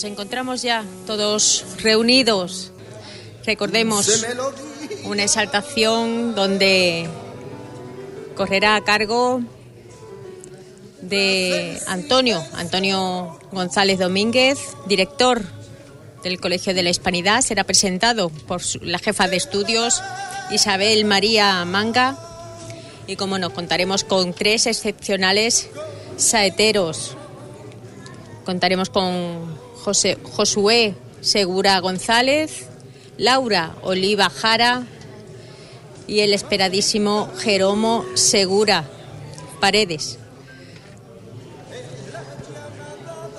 Nos encontramos ya todos reunidos. Recordemos una exaltación donde correrá a cargo de Antonio, Antonio González Domínguez, director del Colegio de la Hispanidad. Será presentado por la jefa de estudios Isabel María Manga. Y como nos contaremos con tres excepcionales saeteros. Contaremos con José, Josué Segura González, Laura Oliva Jara y el esperadísimo Jeromo Segura Paredes.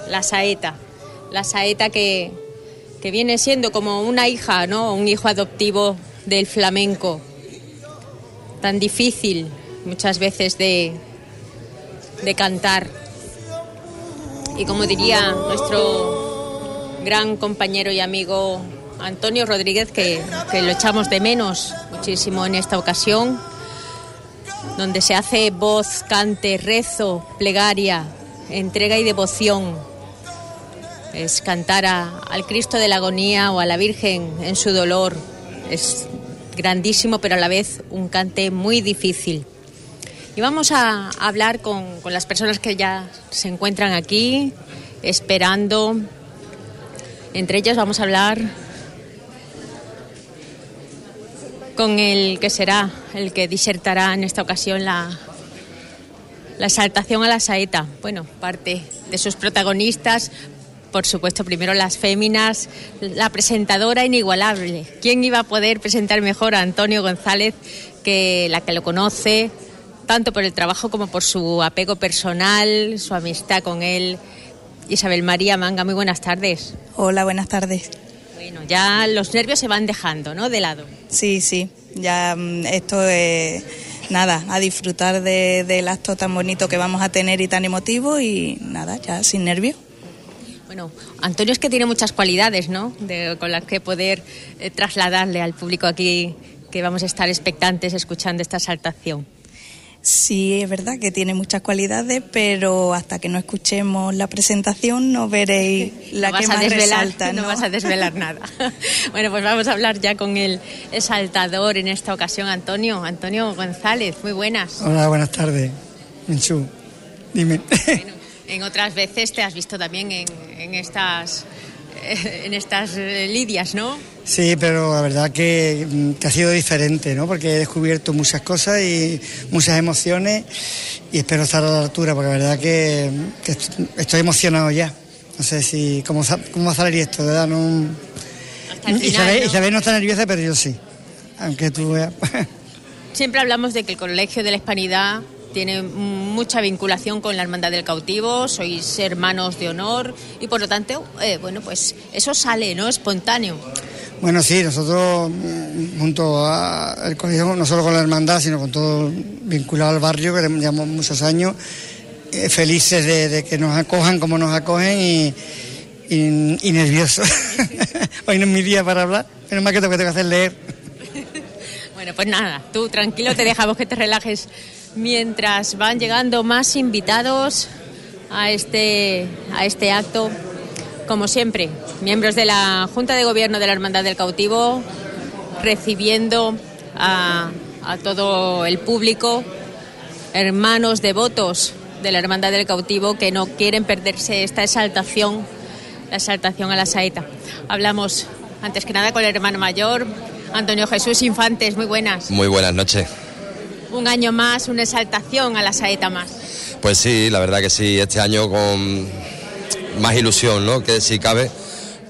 La saeta, la saeta que, que viene siendo como una hija, ¿no? Un hijo adoptivo del flamenco, tan difícil muchas veces de, de cantar. Y como diría nuestro gran compañero y amigo Antonio Rodríguez, que, lo echamos de menos muchísimo en esta ocasión, donde se hace voz, cante, rezo, plegaria, entrega y devoción. Es cantar a, al Cristo de la agonía o a la Virgen en su dolor. Es grandísimo, pero a la vez un cante muy difícil. Y vamos a hablar con las personas que ya se encuentran aquí, esperando. Entre ellas vamos a hablar con el que será el que disertará en esta ocasión la, la exaltación a la saeta. Bueno, parte de sus protagonistas, por supuesto, primero las féminas, la presentadora inigualable. ¿Quién iba a poder presentar mejor a Antonio González que la que lo conoce, tanto por el trabajo como por su apego personal, su amistad con él? Isabel María Manga, muy buenas tardes. Hola, buenas tardes. Bueno, ya los nervios se van dejando, ¿no? De lado. Sí, sí, ya esto es nada, a disfrutar de, del acto tan bonito que vamos a tener y tan emotivo y nada, ya sin nervios. Bueno, Antonio es que tiene muchas cualidades, ¿no? De, con las que poder eh, trasladarle al público aquí que vamos a estar expectantes escuchando esta exaltación. Sí, es verdad que tiene muchas cualidades, pero hasta que no escuchemos la presentación no veréis la no que más desvelar, resalta. ¿no? vas a desvelar nada. bueno, pues vamos a hablar ya con el exaltador en esta ocasión, Antonio. Antonio González, muy buenas. Hola, buenas tardes. Menchú, dime. Bueno, en otras veces te has visto también en, en estas en estas eh, lidias, ¿no? Sí, pero la verdad que, que, ha sido diferente, ¿no? Porque he descubierto muchas cosas y muchas emociones y espero estar a la altura, porque la verdad que, que estoy emocionado ya. No sé si cómo, cómo va a salir esto, ¿verdad? No, final, Isabel, ¿no? Isabel no está nerviosa, pero yo sí. Aunque tú veas. Siempre hablamos de que el Colegio de la Hispanidad tiene mucha vinculación con la Hermandad del Cautivo, sois hermanos de honor y por lo tanto, eh, bueno, pues eso sale, ¿no? Espontáneo. Bueno, sí, nosotros junto al colegio, no solo con la hermandad, sino con todo vinculado al barrio, que llevamos muchos años, eh, felices de, que nos acojan como nos acogen y, y, nerviosos. Hoy no es mi día para hablar, menos mal que tengo que hacer leer. bueno, pues nada, tú tranquilo, te dejamos que te relajes mientras van llegando más invitados a este, a este acto. Como siempre, miembros de la Junta de Gobierno de la Hermandad del Cautivo recibiendo a, a todo el público, hermanos devotos de la Hermandad del Cautivo que no quieren perderse esta exaltación, la exaltación a la saeta. Hablamos antes que nada con el hermano mayor, Antonio Jesús Infantes, muy buenas. Muy buenas noches un año más, una exaltación a la saeta más. Pues sí, la verdad que sí, este año con más ilusión, ¿no? Que si cabe,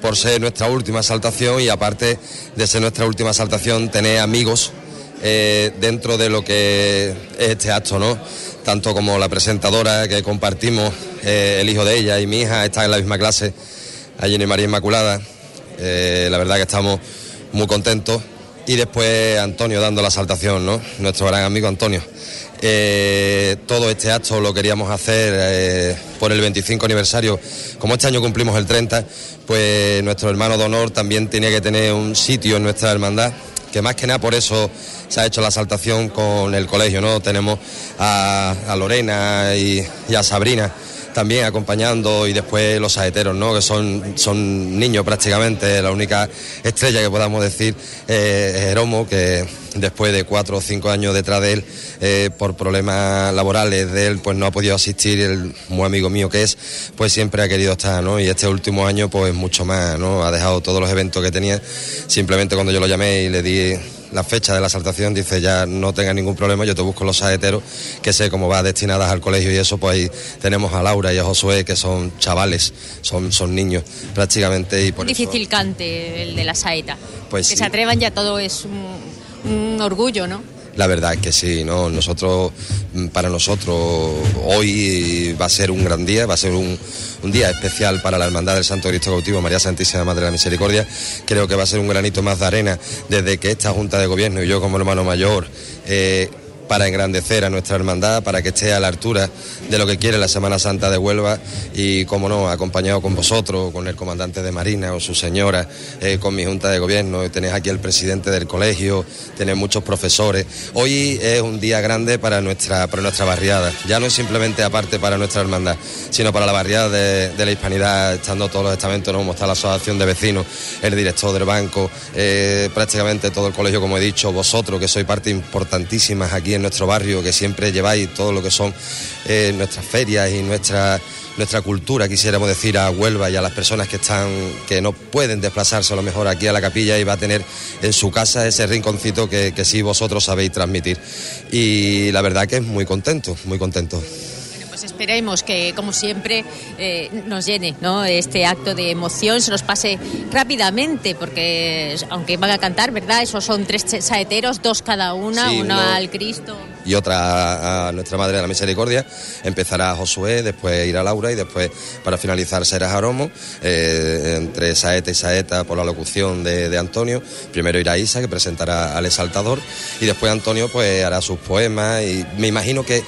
por ser nuestra última exaltación y aparte de ser nuestra última exaltación, tener amigos eh, dentro de lo que es este acto, ¿no? Tanto como la presentadora que compartimos, eh, el hijo de ella y mi hija están en la misma clase, allí en María Inmaculada. Eh, la verdad que estamos muy contentos y después Antonio dando la saltación, ¿no? Nuestro gran amigo Antonio. Eh, todo este acto lo queríamos hacer eh, por el 25 aniversario. Como este año cumplimos el 30, pues nuestro hermano de honor también tenía que tener un sitio en nuestra hermandad que más que nada por eso se ha hecho la saltación con el colegio, ¿no? Tenemos a, Lorena y, a Sabrina también acompañando y después los saeteros, ¿no? que son, son niños prácticamente, la única estrella que podamos decir eh, es Jeromo, que después de cuatro o cinco años detrás de él, eh, por problemas laborales de él, pues no ha podido asistir, el muy amigo mío que es, pues siempre ha querido estar, ¿no? Y este último año, pues mucho más, ¿no? Ha dejado todos los eventos que tenía, simplemente cuando yo lo llamé y le di la fecha de la saltación, dice ya no tenga ningún problema, yo te busco los saeteros, que sé cómo va destinadas al colegio y eso, pues ahí tenemos a Laura y a Josué, que son chavales, son, son niños prácticamente. Y por Difícil cante el de la saeta. Pues que se atrevan ya todo es un un orgullo, ¿no? La verdad es que sí, ¿no? Nosotros, mm, para nosotros, hoy va a ser un gran día, va a ser un, día especial para la Hermandad del Santo Cristo Cautivo, María Santísima Madre de la Misericordia. Creo que va a ser un granito más de arena desde que esta Junta de Gobierno y yo como hermano mayor eh, para engrandecer a nuestra hermandad, para que esté a la altura de lo que quiere la Semana Santa de Huelva y, como no, acompañado con vosotros, con el comandante de Marina o su señora, eh, con mi Junta de Gobierno, tenéis aquí el presidente del colegio, tenéis muchos profesores. Hoy es un día grande para nuestra, para nuestra barriada, ya no es simplemente aparte para nuestra hermandad, sino para la barriada de, la hispanidad, estando todos los estamentos, ¿no? como está la asociación de vecinos, el director del banco, eh, prácticamente todo el colegio, como he dicho, vosotros que sois parte importantísima aquí en nuestro barrio, que siempre lleváis todo lo que son eh, nuestras ferias y nuestra, nuestra cultura, quisiéramos decir, a Huelva y a las personas que están, que no pueden desplazarse a lo mejor aquí a la capilla y va a tener en su casa ese rinconcito que, que sí vosotros sabéis transmitir. Y la verdad que es muy contento, muy contento pues esperemos que, como siempre, eh, nos llene ¿no? este acto de emoción, se nos pase rápidamente, porque aunque van a cantar, ¿verdad? Esos son tres saeteros, dos cada una, una al Cristo. Y otra a Nuestra Madre de la Misericordia. Empezará Josué, después irá Laura y después, para finalizar, será Jaromo, eh, entre saeta y saeta por la locución de, de, Antonio. Primero irá Isa, que presentará al exaltador, y después Antonio pues hará sus poemas y me imagino que,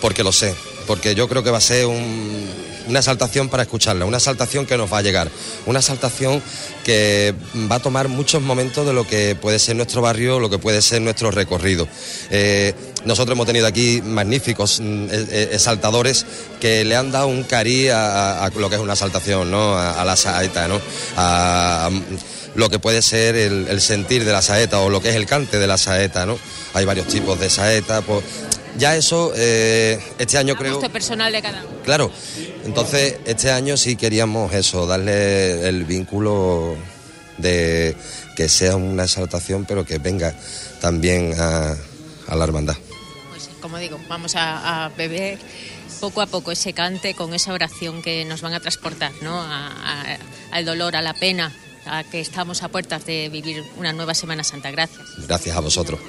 porque lo sé, porque yo creo que va a ser una exaltación para escucharla, una exaltación que nos va a llegar, una exaltación que va a tomar muchos momentos de lo que puede ser nuestro barrio, lo que puede ser nuestro recorrido. Eh, nosotros hemos tenido aquí magníficos mm, e, e, que le han dado un cari a, lo que es una exaltación, ¿no? a, la saeta, ¿no? a, lo que puede ser el, sentir de la saeta o lo que es el cante de la saeta, ¿no? Hay varios tipos de saeta, pues ya eso, eh, este año creo... personal de cada Claro, entonces este año sí queríamos eso, darle el vínculo de que sea una exaltación, pero que venga también a, la hermandad. Pues como digo, vamos a, beber poco a poco ese cante con esa oración que nos van a transportar, ¿no? al dolor, a la pena, a que estamos a puertas de vivir una nueva Semana Santa. Gracias. Gracias a vosotros.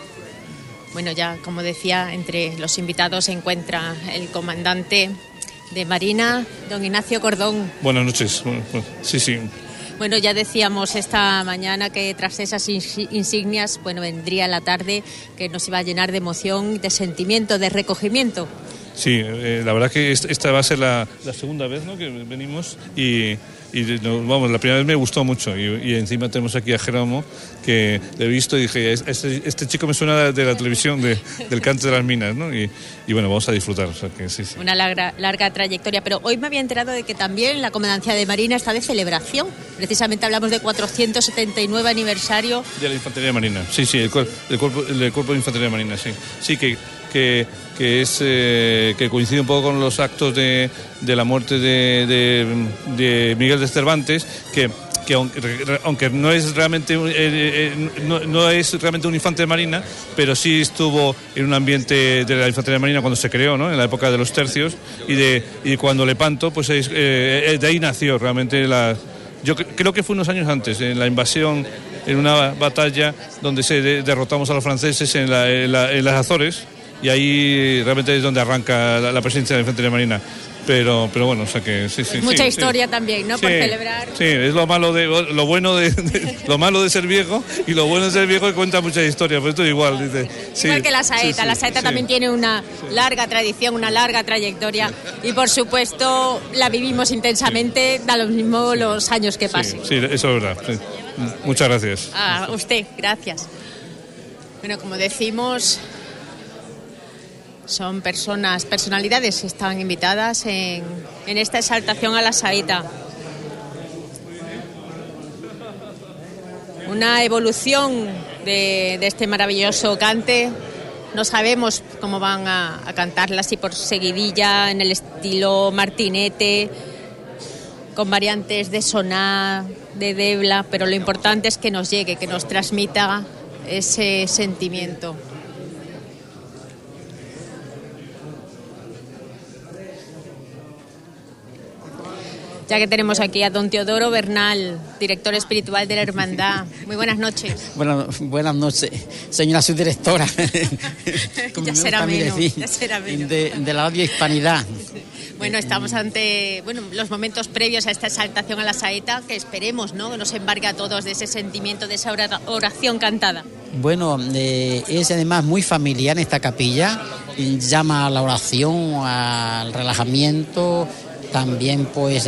Bueno, ya como decía, entre los invitados se encuentra el comandante de Marina, don Ignacio Cordón. Buenas noches. Sí, sí. Bueno, ya decíamos esta mañana que tras esas insignias, bueno, vendría la tarde que nos iba a llenar de emoción, de sentimiento, de recogimiento. Sí, eh, la verdad que esta va a ser la, segunda vez ¿no? que venimos y, vamos, la primera vez me gustó mucho y, encima tenemos aquí a Jerónimo que le he visto y dije, este, este chico me suena de la televisión, del canto de las minas, ¿no? Y, bueno, vamos a disfrutar. Una larga, larga trayectoria, pero hoy me había enterado de que también la Comandancia de Marina está de celebración. Precisamente hablamos de 479 aniversario. De la Infantería Marina, sí, sí, el, cuerpo, el cuerpo de Infantería Marina, sí. Sí, que que, que, es, eh, que coincide un poco con los actos de, de la muerte de, de, Miguel de Cervantes, que que aunque, no es realmente eh, eh, no, es realmente un infante de marina, pero sí estuvo en un ambiente de la infantería marina cuando se creó, ¿no? en la época de los tercios y de y cuando Lepanto, pues de ahí nació realmente la. Yo creo que fue unos años antes, en la invasión, en una batalla donde se derrotamos a los franceses en, en las Azores y ahí realmente es donde arranca la, presencia de la Infantería Marina. Pero, pero bueno, o sea que sí, sí. Mucha historia también, ¿no? Por celebrar. Sí, es lo malo de lo bueno de, lo malo de ser viejo y lo bueno de ser viejo que cuenta muchas historias. Pero esto es igual, dice. Igual que la saeta, la saeta también tiene una larga tradición, una larga trayectoria y por supuesto la vivimos intensamente, da lo mismo los años que pasen. Sí, eso es verdad. Muchas gracias. A usted, gracias. Bueno, como decimos, son personas, personalidades que están invitadas en, en esta exaltación a la saeta. Una evolución de, de este maravilloso cante. No sabemos cómo van a, a cantarla, si por seguidilla, en el estilo martinete, con variantes de soná, de debla, pero lo importante es que nos llegue, que nos transmita ese sentimiento. Ya que tenemos aquí a don Teodoro Bernal, director espiritual de la Hermandad. Muy buenas noches. Buenas, buenas noches, señora subdirectora. Ya será menos, decir, ya será menos. De, de la radio Hispanidad. Bueno, estamos ante bueno, los momentos previos a esta exaltación a la saeta, que esperemos ¿no? que nos embargue a todos de ese sentimiento, de esa ora- oración cantada. Bueno, eh, es además muy familiar en esta capilla. Llama a la oración, al relajamiento, también pues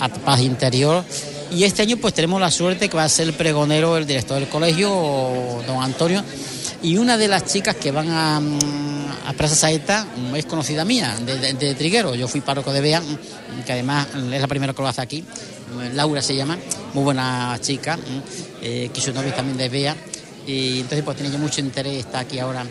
a paz interior. Y este año pues tenemos la suerte que va a ser el pregonero, el director del colegio, don Antonio. Y una de las chicas que van a, mm, a Plaza Saeta mm, es conocida mía, de, de- de Triguero. Yo fui párroco de Bea, mm, que además es la primera que lo hace aquí. Laura se llama, muy buena chica, eh, que su novia es también de Bea. Y entonces pues tiene yo mucho interés, está aquí ahora.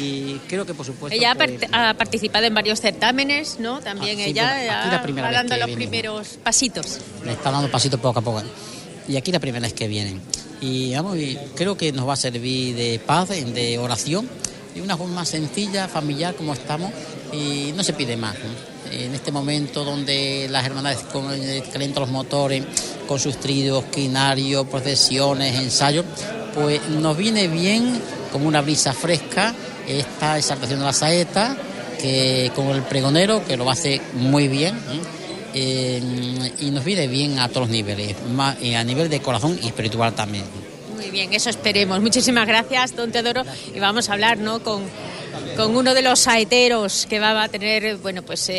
Y creo que por supuesto... Ella ha, pues, ha participado en varios certámenes, ¿no? También Ah, ella la primera va vez dando los viene. primeros pasitos. le está dando pasito poco a poco. Y aquí la primera vez que vienen. Y vamos, y creo que nos va a servir de paz, de- de oración, y una forma sencilla, familiar como estamos, y no se pide más. ¿no? En este momento donde las hermandades con- eh, calientan los motores, con sus tridos, quinarios, procesiones, ensayos, pues nos viene bien como una brisa fresca esta exaltación de la saeta, que con el pregonero, que lo hace muy bien. ¿eh? Eh, y nos viene bien a todos los niveles, más, eh, a nivel de corazón y espiritual también. Muy bien, eso esperemos. Muchísimas gracias, don Teodoro. Y vamos a hablar ¿no? con, con uno de los saeteros que va a tener, bueno, pues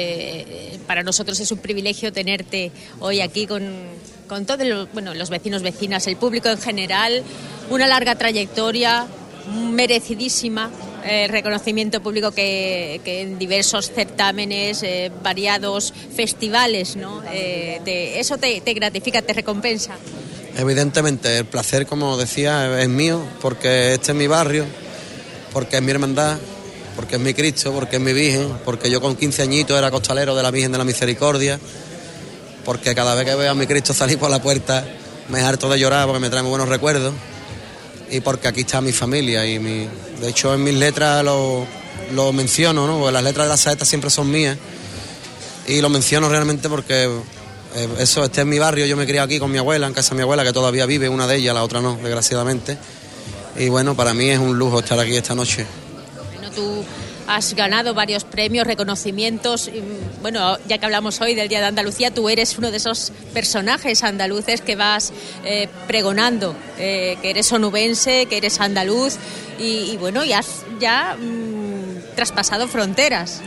para nosotros es un privilegio tenerte hoy aquí con, con todos los, bueno, los vecinos, vecinas, el público en general. Una larga trayectoria, merecidísima. Reconocimiento público que, en diversos certámenes, eh, variados festivales, ¿no? Eh, eso te, te gratifica, te recompensa. Evidentemente, el placer, como decía, es mío, porque este es mi barrio, porque es mi hermandad, porque es mi Cristo, porque es mi Virgen, porque yo con 15 añitos era costalero de la Virgen de la Misericordia, porque cada vez que veo a mi Cristo salir por la puerta me harto de llorar porque me trae muy buenos recuerdos y porque aquí está mi familia y mi... de hecho en mis letras lo, lo menciono, ¿no? Porque las letras de la saeta siempre son mías y lo menciono realmente porque eh, eso, este es mi barrio, yo me crié aquí con mi abuela, en casa de mi abuela, que todavía vive, una de ellas, la otra no, desgraciadamente. Y bueno, para mí es un lujo estar aquí esta noche. Bueno, tú has ganado varios premios, reconocimientos. Bueno, ya que hablamos hoy del Día de Andalucía, tú eres uno de esos personajes andaluces que vas eh, pregonando, eh, que eres onubense, que eres andaluz y, y bueno, y has ya mm, traspasado fronteras.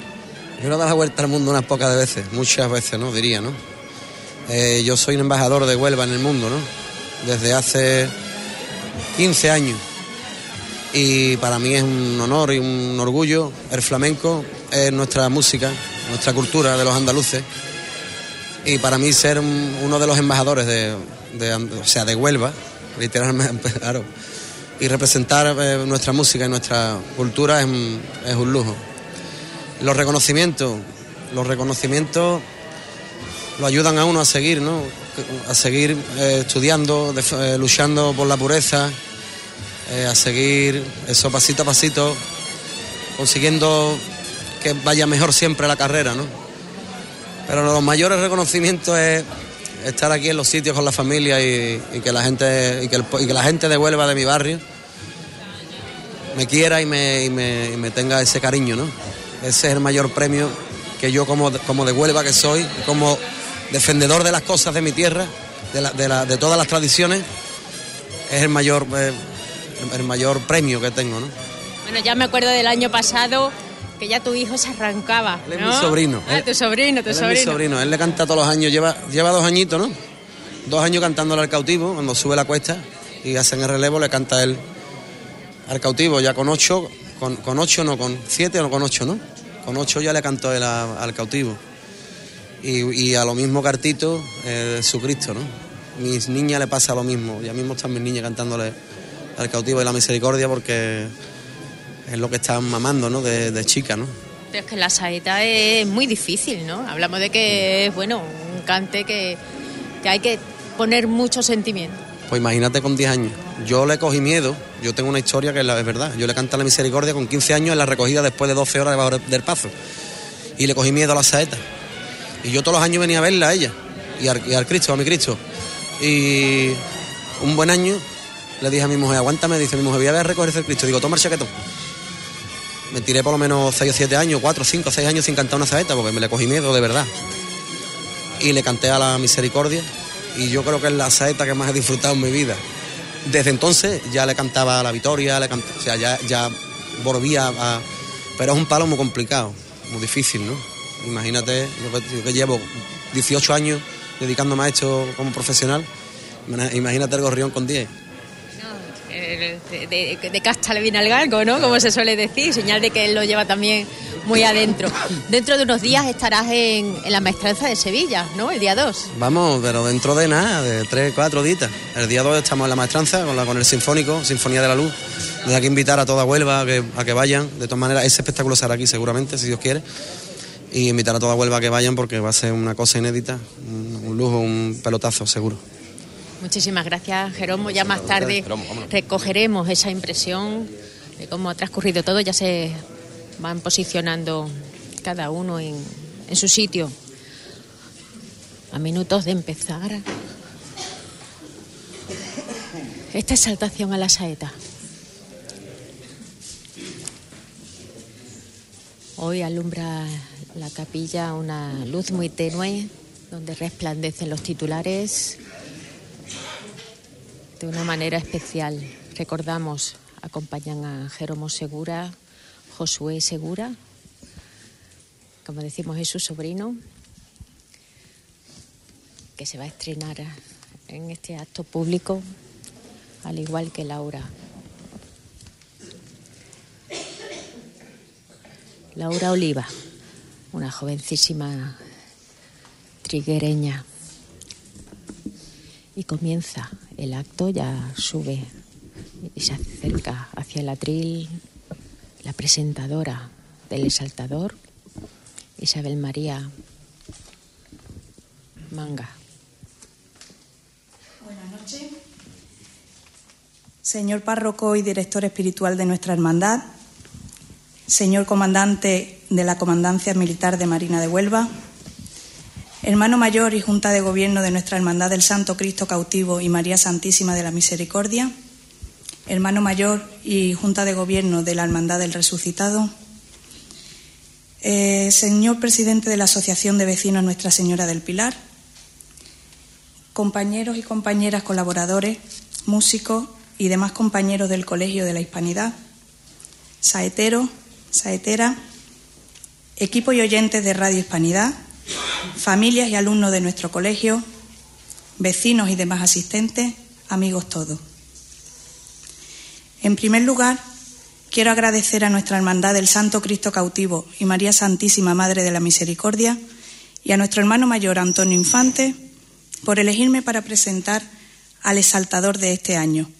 Yo le he dado la vuelta al mundo unas pocas de veces, muchas veces, ¿no? Diría, ¿no? Eh, yo soy un embajador de Huelva en el mundo, ¿no? Desde hace 15 años. Y para mí es un honor y un orgullo. El flamenco es nuestra música, nuestra cultura de los andaluces. Y para mí ser un- uno de los embajadores de, o sea, de Huelva, literalmente, claro, y representar eh, nuestra música y nuestra cultura es es un lujo. Los reconocimientos, los reconocimientos lo ayudan a uno a seguir, ¿no? A seguir eh, estudiando, eh, luchando por la pureza, eh, a seguir eso pasito a pasito, consiguiendo que vaya mejor siempre la carrera, ¿no? Pero los mayores reconocimientos es estar aquí en los sitios con la familia y, que la gente y que, la gente de Huelva de mi barrio me quiera y me, me- tenga ese cariño, ¿no? Ese es el mayor premio que yo como, como de Huelva que soy, como defendedor de las cosas de mi tierra, de, la- de la- de todas las tradiciones, es el mayor, eh, el mayor premio que tengo, ¿no? Bueno, ya me acuerdo del año pasado que ya tu hijo se arrancaba. Él es ¿no? mi sobrino. Ah, Él- tu sobrino, tu Él es mi sobrino, él le canta todos los años, lleva, lleva dos añitos, ¿no? Dos años cantándole al cautivo, cuando sube la cuesta y hacen el relevo, le canta él al cautivo, ya con ocho, con, con ocho no, con siete o con ocho, ¿no? Con ocho ya le cantó él a- al cautivo. Y, y a lo mismo Cartito, eh, Jesucristo, ¿no? Mis niñas le pasa lo mismo, ya mismo están mis niñas cantándole al cautivo de la misericordia porque es lo que están mamando, ¿no? De, de chica, ¿no? Pero es que la saeta es muy difícil, ¿no? Hablamos de que es, bueno, un cante que, que hay que poner mucho sentimiento. Pues imagínate con 10 años. Yo le cogí miedo, yo tengo una historia que es, la, es verdad. Yo le canté la misericordia con 15 años en la recogida después de 12 horas debajo del pazo. Y le cogí miedo a la saeta. Y yo todos los años venía a verla a ella y al, y al Cristo, a mi Cristo. Y un buen año le dije a mi mujer, aguántame, dice mi mujer, voy a ver a recoger el Cristo. Digo, toma el chaquetón. Me tiré por lo menos 6 o 7 años, 4, 5, 6 años sin cantar una saeta porque me le cogí miedo de verdad. Y le canté a la misericordia y yo creo que es la saeta que más he disfrutado en mi vida. Desde entonces ya le cantaba a la Victoria, le canta- o sea, ya, ya volvía a... Pero es un palo muy complicado, muy difícil, ¿no? Imagínate, yo que, yo que llevo 18 años dedicándome a esto como profesional, imagínate el gorrión con 10. De, de- casta le viene al galgo, ¿no? Como se suele decir, señal de que él lo lleva también muy adentro. Dentro de unos días estarás en, la maestranza de Sevilla, ¿no? El día 2. Vamos, pero dentro de nada, de tres, cuatro días. El día 2 estamos en la maestranza con, la, con el Sinfónico, Sinfonía de la Luz. Desde aquí invitar a toda Huelva a que, vayan. De todas maneras, ese espectáculo será aquí seguramente, si Dios quiere. Y invitar a toda Huelva a que vayan porque va a ser una cosa inédita, un lujo, un pelotazo, seguro. Muchísimas gracias, Jeromo. Ya más tarde recogeremos esa impresión de cómo ha transcurrido todo. Ya se van posicionando cada uno en, en su sitio. A minutos de empezar esta exaltación a la saeta. Hoy alumbra la capilla una luz muy tenue donde resplandecen los titulares de una manera especial. Recordamos, acompañan a Jeromo Segura, Josué Segura, como decimos es su sobrino, que se va a estrenar en este acto público, al igual que Laura. Laura Oliva, una jovencísima triguereña. Y comienza el acto, ya sube y se acerca hacia el atril la presentadora del exaltador, Isabel María Manga. Buenas noches. Señor párroco y director espiritual de nuestra hermandad, señor comandante de la Comandancia Militar de Marina de Huelva, hermano mayor y junta de gobierno de nuestra hermandad del Santo Cristo Cautivo y María Santísima de la Misericordia, hermano mayor y junta de gobierno de la Hermandad del Resucitado, eh, señor presidente de la Asociación de Vecinos Nuestra Señora del Pilar, compañeros y compañeras colaboradores, músicos y demás compañeros del Colegio de la Hispanidad, saeteros, saeteras, equipo y oyentes de Radio Hispanidad, familias y alumnos de nuestro colegio, vecinos y demás asistentes, amigos todos. En primer lugar, quiero agradecer a nuestra Hermandad del Santo Cristo Cautivo y María Santísima Madre de la Misericordia y a nuestro hermano mayor Antonio Infante por elegirme para presentar al exaltador de este año,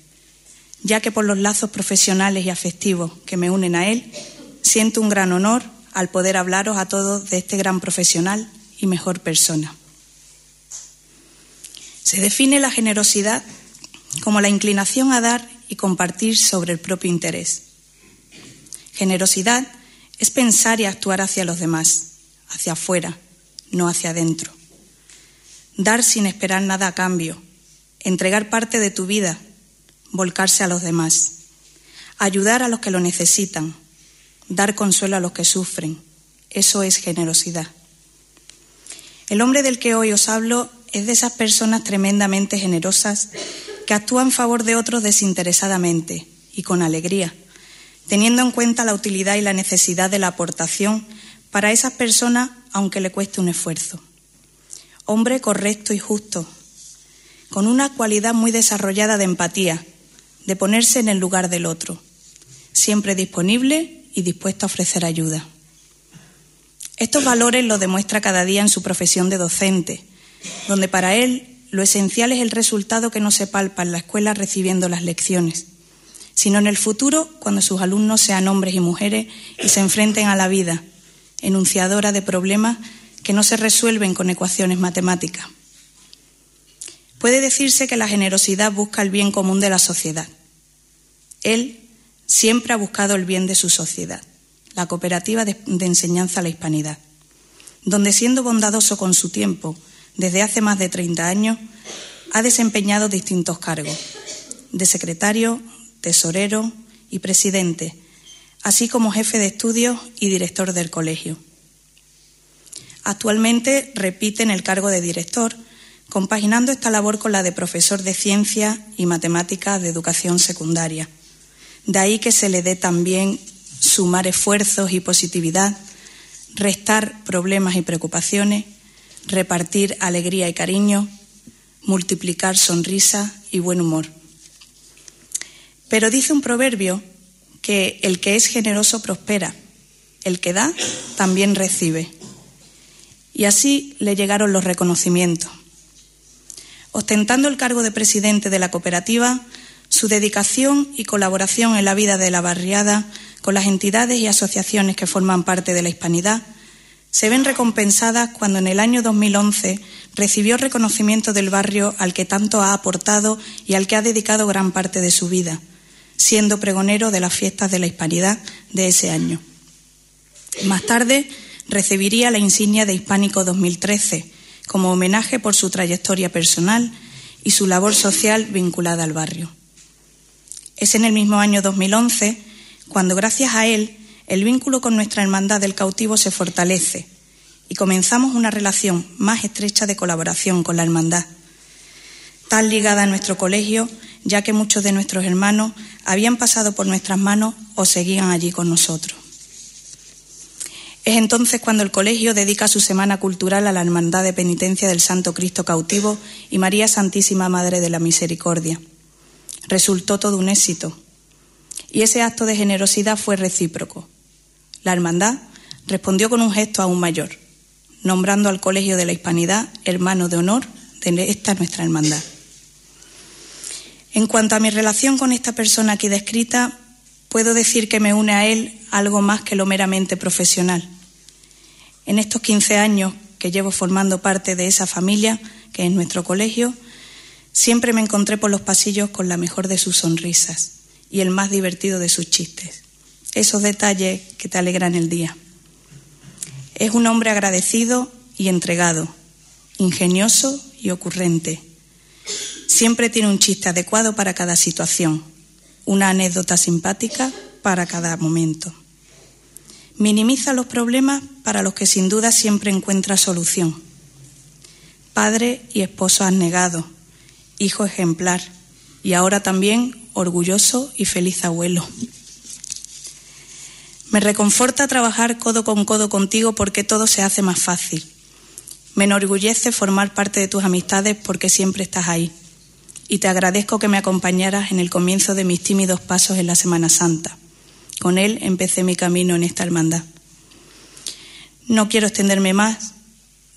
ya que por los lazos profesionales y afectivos que me unen a él, siento un gran honor al poder hablaros a todos de este gran profesional y mejor persona. Se define la generosidad como la inclinación a dar y compartir sobre el propio interés. Generosidad es pensar y actuar hacia los demás, hacia afuera, no hacia adentro. Dar sin esperar nada a cambio, entregar parte de tu vida, volcarse a los demás, ayudar a los que lo necesitan, dar consuelo a los que sufren. Eso es generosidad. El hombre del que hoy os hablo es de esas personas tremendamente generosas que actúan en favor de otros desinteresadamente y con alegría, teniendo en cuenta la utilidad y la necesidad de la aportación para esas personas aunque le cueste un esfuerzo. Hombre correcto y justo, con una cualidad muy desarrollada de empatía, de ponerse en el lugar del otro, siempre disponible y dispuesta a ofrecer ayuda. Estos valores los demuestra cada día en su profesión de docente, donde para él lo esencial es el resultado que no se palpa en la escuela recibiendo las lecciones, sino en el futuro cuando sus alumnos sean hombres y mujeres y se enfrenten a la vida, enunciadora de problemas que no se resuelven con ecuaciones matemáticas. Puede decirse que la generosidad busca el bien común de la sociedad. Él siempre ha buscado el bien de su sociedad, la cooperativa de, enseñanza a la hispanidad, donde siendo bondadoso con su tiempo, desde hace más de 30 años, ha desempeñado distintos cargos, de secretario, tesorero y presidente, así como jefe de estudios y director del colegio. Actualmente repite en el cargo de director, compaginando esta labor con la de profesor de ciencia y matemáticas de educación secundaria. De ahí que se le dé también sumar esfuerzos y positividad, restar problemas y preocupaciones, repartir alegría y cariño, multiplicar sonrisa y buen humor. Pero dice un proverbio que el que es generoso prospera, el que da también recibe. Y así le llegaron los reconocimientos. Ostentando el cargo de presidente de la cooperativa, su dedicación y colaboración en la vida de la barriada con las entidades y asociaciones que forman parte de la hispanidad se ven recompensadas cuando en el año 2011 recibió reconocimiento del barrio al que tanto ha aportado y al que ha dedicado gran parte de su vida, siendo pregonero de las fiestas de la hispanidad de ese año. Más tarde recibiría la insignia de Hispánico 2013 como homenaje por su trayectoria personal y su labor social vinculada al barrio. Es en el mismo año 2011 cuando, gracias a él, el vínculo con nuestra hermandad del cautivo se fortalece y comenzamos una relación más estrecha de colaboración con la hermandad, tan ligada a nuestro colegio, ya que muchos de nuestros hermanos habían pasado por nuestras manos o seguían allí con nosotros. Es entonces cuando el colegio dedica su semana cultural a la Hermandad de Penitencia del Santo Cristo Cautivo y María Santísima Madre de la Misericordia resultó todo un éxito. Y ese acto de generosidad fue recíproco. La hermandad respondió con un gesto aún mayor, nombrando al Colegio de la Hispanidad hermano de honor de esta nuestra hermandad. En cuanto a mi relación con esta persona aquí descrita, puedo decir que me une a él algo más que lo meramente profesional. En estos 15 años que llevo formando parte de esa familia, que es nuestro colegio, Siempre me encontré por los pasillos con la mejor de sus sonrisas y el más divertido de sus chistes. Esos detalles que te alegran el día. Es un hombre agradecido y entregado, ingenioso y ocurrente. Siempre tiene un chiste adecuado para cada situación, una anécdota simpática para cada momento. Minimiza los problemas para los que sin duda siempre encuentra solución. Padre y esposo negado hijo ejemplar y ahora también orgulloso y feliz abuelo. Me reconforta trabajar codo con codo contigo porque todo se hace más fácil. Me enorgullece formar parte de tus amistades porque siempre estás ahí. Y te agradezco que me acompañaras en el comienzo de mis tímidos pasos en la Semana Santa. Con él empecé mi camino en esta hermandad. No quiero extenderme más,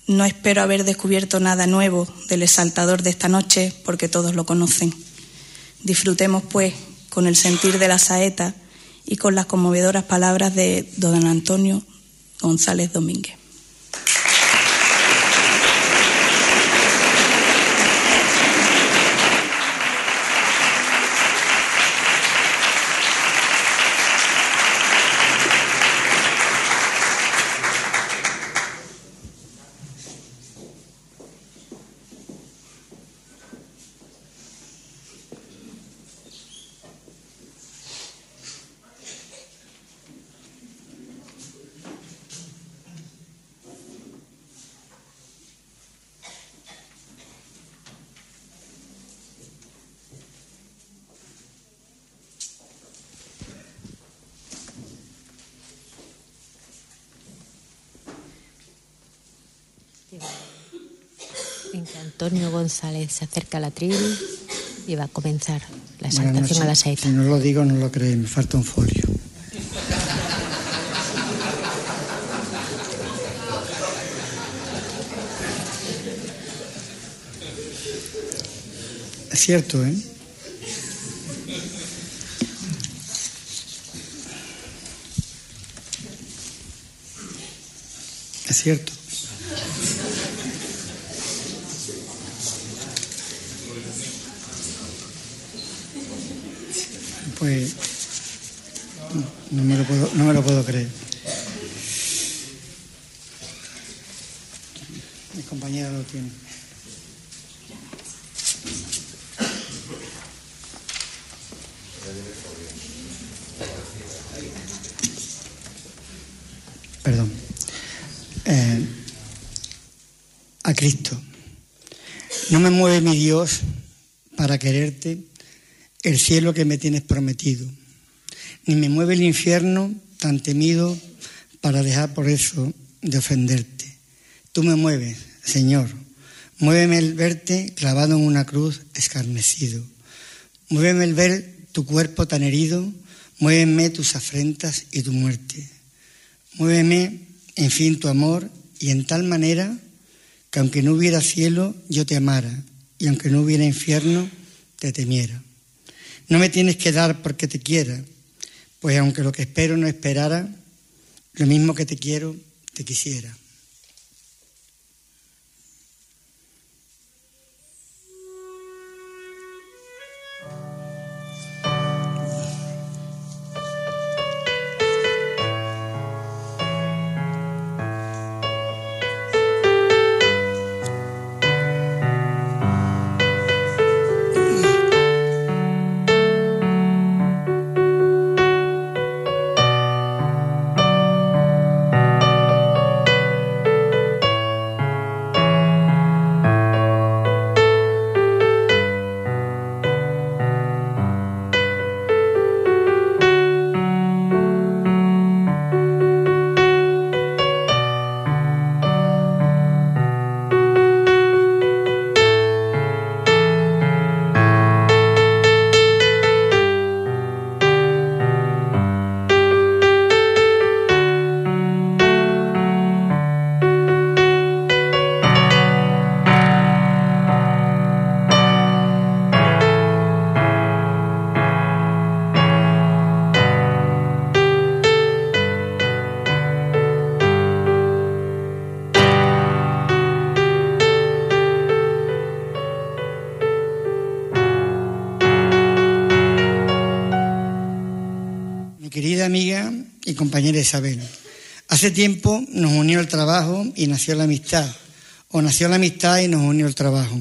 no espero haber descubierto nada nuevo del exaltador de esta noche, porque todos lo conocen. Disfrutemos, pues, con el sentir de la saeta y con las conmovedoras palabras de don Antonio González Domínguez. en que Antonio González se acerca a la tril y va a comenzar la exaltación a la saeta. Si no lo digo, no lo creéis, me falta un folio. Es cierto, ¿eh? Es cierto. Pues no me lo puedo, no me lo puedo creer. Mi compañera lo tiene. Perdón. Eh, a Cristo. No me mueve mi Dios para quererte el cielo que me tienes prometido, ni me mueve el infierno tan temido para dejar por eso de ofenderte. Tú me mueves, Señor, muéveme el verte clavado en una cruz escarnecido, muéveme el ver tu cuerpo tan herido, muéveme tus afrentas y tu muerte, muéveme, en fin, tu amor y en tal manera que aunque no hubiera cielo, yo te amara, y aunque no hubiera infierno, te temiera. No me tienes que dar porque te quiera, pues aunque lo que espero no esperara, lo mismo que te quiero, te quisiera. Compañera Isabel, hace tiempo nos unió el trabajo y nació la amistad, o nació la amistad y nos unió el trabajo.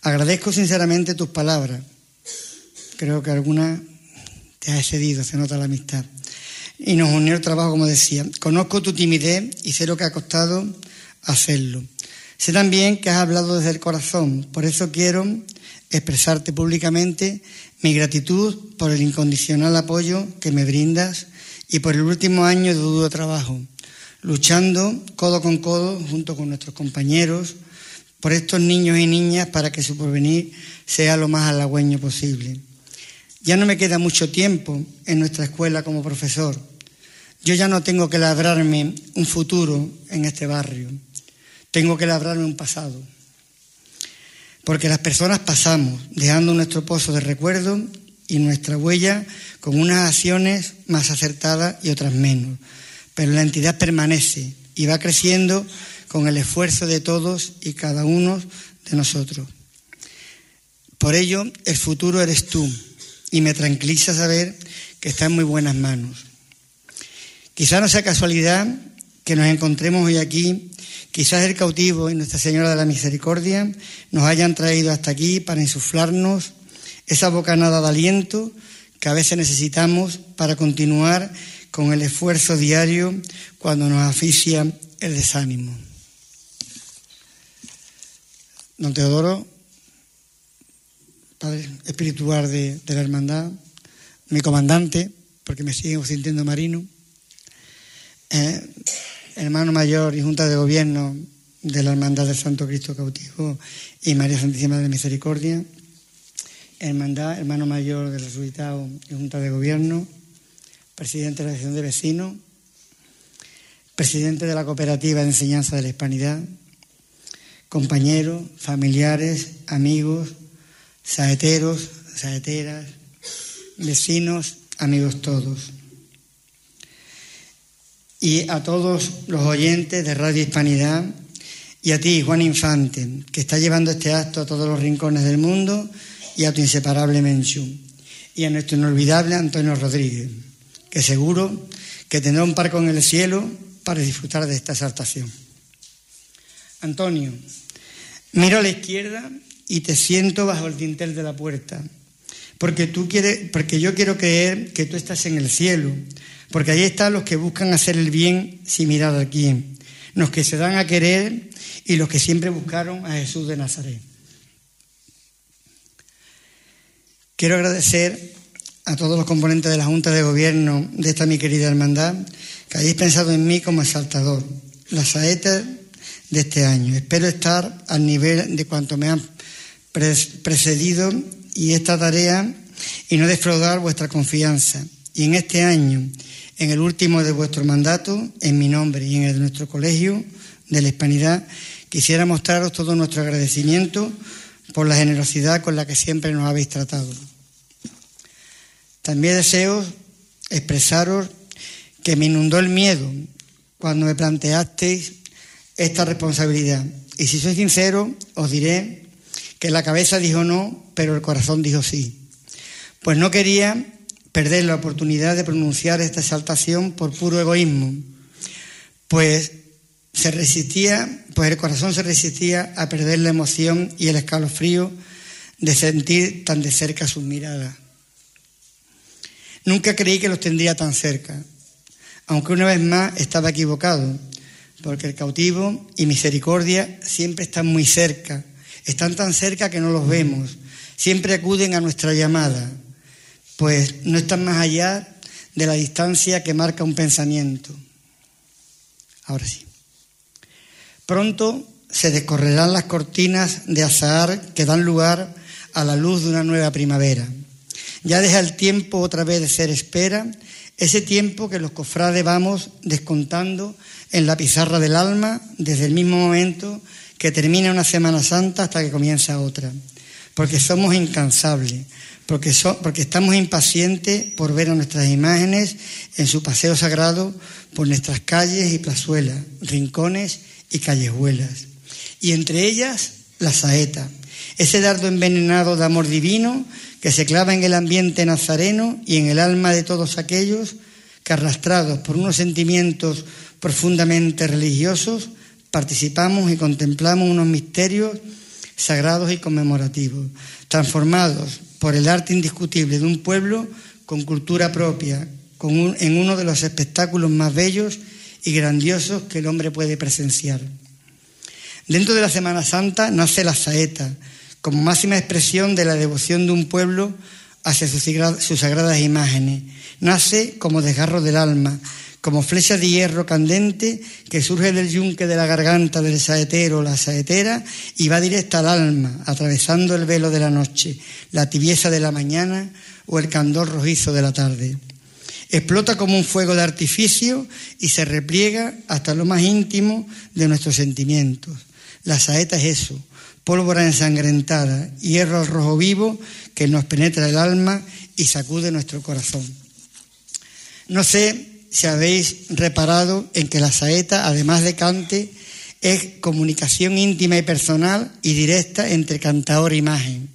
Agradezco sinceramente tus palabras. Creo que alguna te ha excedido, se nota la amistad. Y nos unió el trabajo, como decía. Conozco tu timidez y sé lo que ha costado hacerlo. Sé también que has hablado desde el corazón, por eso quiero expresarte públicamente mi gratitud por el incondicional apoyo que me brindas y por el último año de duro trabajo, luchando codo con codo junto con nuestros compañeros por estos niños y niñas para que su porvenir sea lo más halagüeño posible. Ya no me queda mucho tiempo en nuestra escuela como profesor. Yo ya no tengo que labrarme un futuro en este barrio. Tengo que labrarme un pasado. Porque las personas pasamos, dejando nuestro pozo de recuerdo y nuestra huella con unas acciones más acertadas y otras menos. Pero la entidad permanece y va creciendo con el esfuerzo de todos y cada uno de nosotros. Por ello, el futuro eres tú y me tranquiliza saber que está en muy buenas manos. Quizá no sea casualidad que nos encontremos hoy aquí, quizás el cautivo y Nuestra Señora de la Misericordia nos hayan traído hasta aquí para insuflarnos esa bocanada de aliento que a veces necesitamos para continuar con el esfuerzo diario cuando nos asfixia el desánimo. Don Teodoro, Padre espiritual de, la hermandad, mi comandante, porque me sigo sintiendo marino, eh, hermano mayor y junta de gobierno de la Hermandad del Santo Cristo Cautivo y María Santísima de Misericordia, hermandad, hermano mayor del resucitado y Junta de Gobierno, presidente de la Asociación de Vecinos, presidente de la Cooperativa de Enseñanza de la Hispanidad, compañeros, familiares, amigos, saeteros, saeteras, vecinos, amigos todos. Y a todos los oyentes de Radio Hispanidad y a ti, Juan Infante, que está llevando este acto a todos los rincones del mundo y a tu inseparable Menchú. Y a nuestro inolvidable Antonio Rodríguez, que seguro que tendrá un parco en el cielo para disfrutar de esta exaltación. Antonio, miro a la izquierda y te siento bajo el dintel de la puerta, porque, tú quieres, porque yo quiero creer que tú estás en el cielo, porque ahí están los que buscan hacer el bien sin mirar a quién, los que se dan a querer y los que siempre buscaron a Jesús de Nazaret. Quiero agradecer a todos los componentes de la Junta de Gobierno de esta mi querida hermandad que hayáis pensado en mí como exaltador, la saeta de este año. Espero estar al nivel de cuanto me han precedido y esta tarea y no defraudar vuestra confianza. Y en este año, en el último de vuestro mandato, en mi nombre y en el de nuestro colegio de la Hispanidad, quisiera mostraros todo nuestro agradecimiento por la generosidad con la que siempre nos habéis tratado. También deseo expresaros que me inundó el miedo cuando me planteasteis esta responsabilidad. Y si soy sincero, os diré que la cabeza dijo no, pero el corazón dijo sí. Pues no quería perder la oportunidad de pronunciar esta exaltación por puro egoísmo, pues se resistía, pues el corazón se resistía a perder la emoción y el escalofrío de sentir tan de cerca sus miradas. Nunca creí que los tendría tan cerca, aunque una vez más estaba equivocado, porque el cautivo y misericordia siempre están muy cerca están tan cerca que no los vemos. Siempre acuden a nuestra llamada, pues no están más allá de la distancia que marca un pensamiento. Ahora sí. Pronto se descorrerán las cortinas de azahar que dan lugar a la luz de una nueva primavera. Ya deja el tiempo otra vez de ser espera, ese tiempo que los cofrades vamos descontando en la pizarra del alma desde el mismo momento que termina una Semana Santa hasta que comienza otra, porque somos incansables, porque, porque estamos impacientes por ver a nuestras imágenes en su paseo sagrado por nuestras calles y plazuelas, rincones y callejuelas. Y entre ellas, la saeta, ese dardo envenenado de amor divino que se clava en el ambiente nazareno y en el alma de todos aquellos que arrastrados por unos sentimientos profundamente religiosos participamos y contemplamos unos misterios sagrados y conmemorativos, transformados por el arte indiscutible de un pueblo con cultura propia, en uno de los espectáculos más bellos y grandiosos que el hombre puede presenciar. Dentro de la Semana Santa nace la saeta, como máxima expresión de la devoción de un pueblo hacia sus sagradas imágenes. Nace como desgarro del alma, como flecha de hierro candente que surge del yunque de la garganta del saetero o la saetera y va directa al alma, atravesando el velo de la noche, la tibieza de la mañana o el candor rojizo de la tarde. Explota como un fuego de artificio y se repliega hasta lo más íntimo de nuestros sentimientos. La saeta es eso, pólvora ensangrentada, hierro al rojo vivo que nos penetra el alma y sacude nuestro corazón. No sé si habéis reparado en que la saeta, además de cante, es comunicación íntima y personal y directa entre cantador e imagen.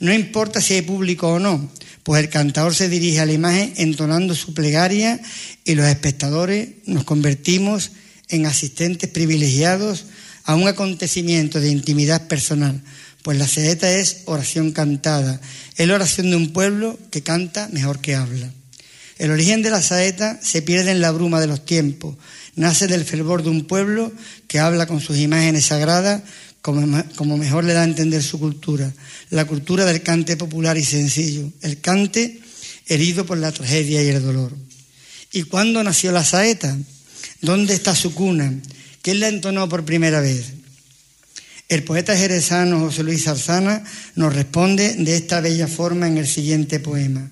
No importa si hay público o no, pues el cantador se dirige a la imagen entonando su plegaria y los espectadores nos convertimos en asistentes privilegiados a un acontecimiento de intimidad personal, pues la saeta es oración cantada, es la oración de un pueblo que canta mejor que habla. El origen de la saeta se pierde en la bruma de los tiempos. Nace del fervor de un pueblo que habla con sus imágenes sagradas como, mejor le da a entender su cultura. La cultura del cante popular y sencillo. El cante herido por la tragedia y el dolor. ¿Y cuándo nació la saeta? ¿Dónde está su cuna? ¿Quién la entonó por primera vez? El poeta jerezano José Luis Zarzana nos responde de esta bella forma en el siguiente poema.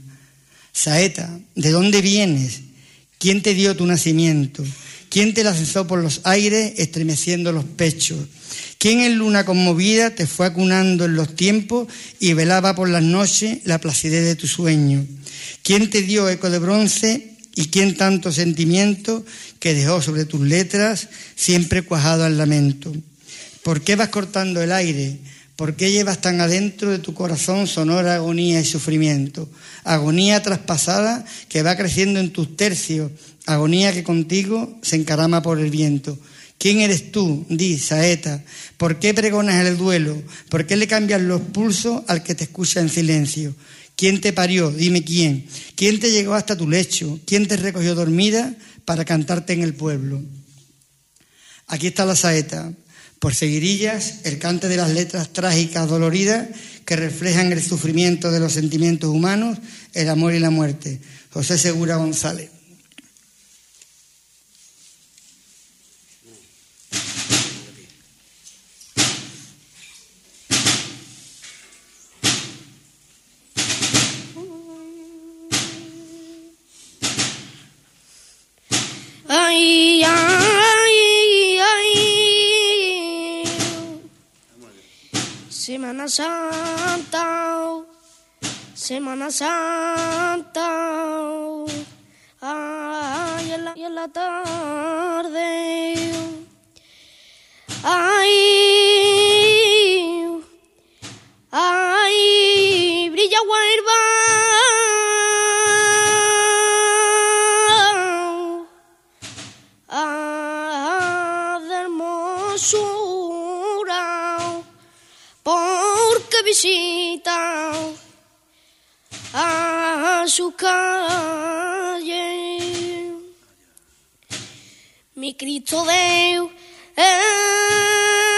Saeta, ¿de dónde vienes? ¿Quién te dio tu nacimiento? ¿Quién te lanzó por los aires estremeciendo los pechos? ¿Quién en luna conmovida te fue acunando en los tiempos y velaba por las noches la placidez de tu sueño? ¿Quién te dio eco de bronce y quién tanto sentimiento que dejó sobre tus letras siempre cuajado al lamento? ¿Por qué vas cortando el aire? ¿Por qué llevas tan adentro de tu corazón sonora agonía y sufrimiento? Agonía traspasada que va creciendo en tus tercios, agonía que contigo se encarama por el viento. ¿Quién eres tú? Di, saeta. ¿Por qué pregonas el duelo? ¿Por qué le cambias los pulsos al que te escucha en silencio? ¿Quién te parió? Dime quién. ¿Quién te llegó hasta tu lecho? ¿Quién te recogió dormida para cantarte en el pueblo? Aquí está la saeta por seguirillas el cante de las letras trágicas, doloridas, que reflejan el sufrimiento de los sentimientos humanos, el amor y la muerte. José Segura González. Semana Santa, Semana Santa, ay, en la, en la tarde, ay, ay, brilla huerva. Visita a su calle. Mi Cristo Deus, eu,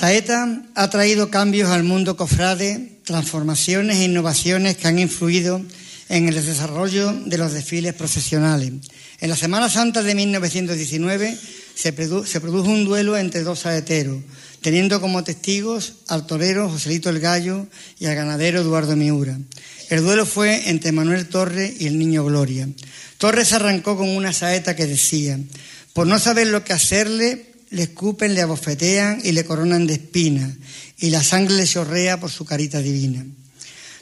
saeta ha traído cambios al mundo cofrade, transformaciones e innovaciones que han influido en el desarrollo de los desfiles procesionales. En la Semana Santa de 1919 se, produ- se produjo un duelo entre dos saeteros, teniendo como testigos al torero Joselito el Gallo y al ganadero Eduardo Miura. El duelo fue entre Manuel Torres y el niño Gloria. Torres arrancó con una saeta que decía, por no saber lo que hacerle, le escupen, le abofetean y le coronan de espinas, y la sangre le chorrea por su carita divina.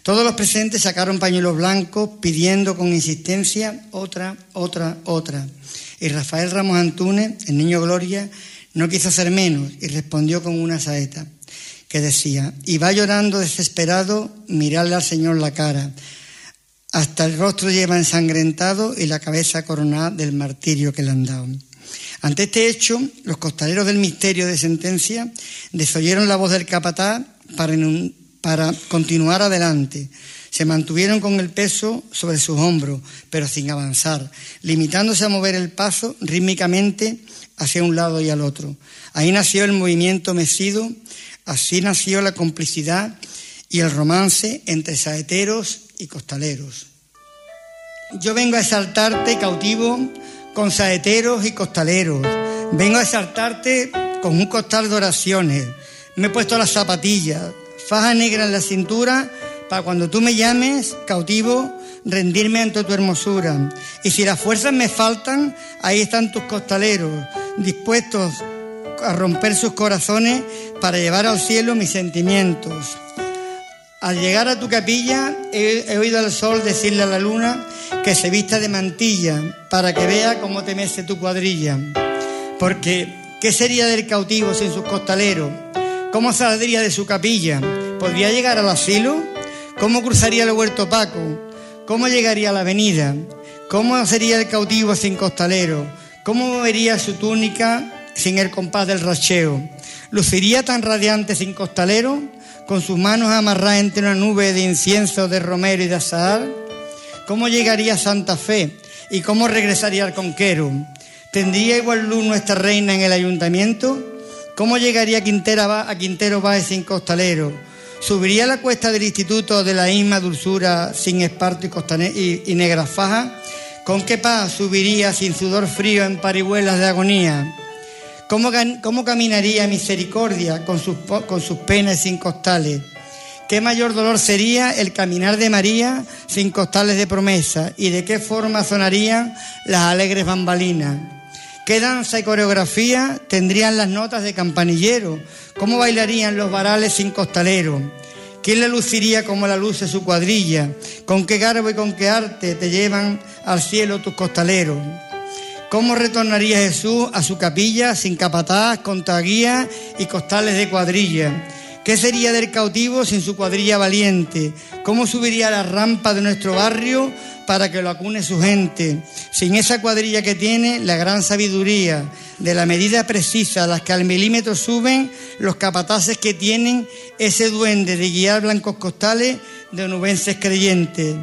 Todos los presentes sacaron pañuelos blancos pidiendo con insistencia otra, otra, otra. Y Rafael Ramos Antúnez, el niño Gloria, no quiso hacer menos y respondió con una saeta. que decía, y va llorando desesperado, mirarle al Señor la cara. Hasta el rostro lleva ensangrentado y la cabeza coronada del martirio que le han dado. Ante este hecho, los costaleros del misterio de sentencia desoyeron la voz del capataz para, continuar adelante. Se mantuvieron con el peso sobre sus hombros, pero sin avanzar, limitándose a mover el paso rítmicamente hacia un lado y al otro. Ahí nació el movimiento mecido, así nació la complicidad y el romance entre saeteros y costaleros. Yo vengo a exaltarte cautivo con saeteros y costaleros. Vengo a exaltarte con un costal de oraciones. Me he puesto las zapatillas, faja negra en la cintura, para cuando tú me llames, cautivo, rendirme ante tu hermosura. Y si las fuerzas me faltan, ahí están tus costaleros, dispuestos a romper sus corazones para llevar al cielo mis sentimientos. Al llegar a tu capilla he, oído al sol decirle a la luna que se vista de mantilla para que vea cómo te mece tu cuadrilla. Porque, ¿qué sería del cautivo sin sus costaleros? ¿Cómo saldría de su capilla? ¿Podría llegar al asilo? ¿Cómo cruzaría el huerto Paco? ¿Cómo llegaría a la avenida? ¿Cómo sería el cautivo sin costalero? ¿Cómo vería su túnica sin el compás del racheo? ¿Luciría tan radiante sin costalero? Con sus manos amarradas entre una nube de incienso, de romero y de azahar? ¿Cómo llegaría a Santa Fe y cómo regresaría al conquero? ¿Tendría igual luz nuestra reina en el ayuntamiento? ¿Cómo llegaría a Quintero, a Quintero sin costalero? ¿Subiría la cuesta del instituto de la misma dulzura sin esparto y, y, negra faja? ¿Con qué paz subiría sin sudor frío en parihuelas de agonía? ¿Cómo, caminaría misericordia con sus, con sus penas sin costales? ¿Qué mayor dolor sería el caminar de María sin costales de promesa? ¿Y de qué forma sonarían las alegres bambalinas? ¿Qué danza y coreografía tendrían las notas de campanillero? ¿Cómo bailarían los varales sin costalero? ¿Quién le luciría como la luz de su cuadrilla? ¿Con qué garbo y con qué arte te llevan al cielo tus costaleros? ¿Cómo retornaría Jesús a su capilla sin capataz, con taguía y costales de cuadrilla? ¿Qué sería del cautivo sin su cuadrilla valiente? ¿Cómo subiría la rampa de nuestro barrio para que lo acune su gente? Sin esa cuadrilla que tiene la gran sabiduría de la medida precisa las que al milímetro suben los capataces que tienen ese duende de guiar blancos costales de onubenses creyentes.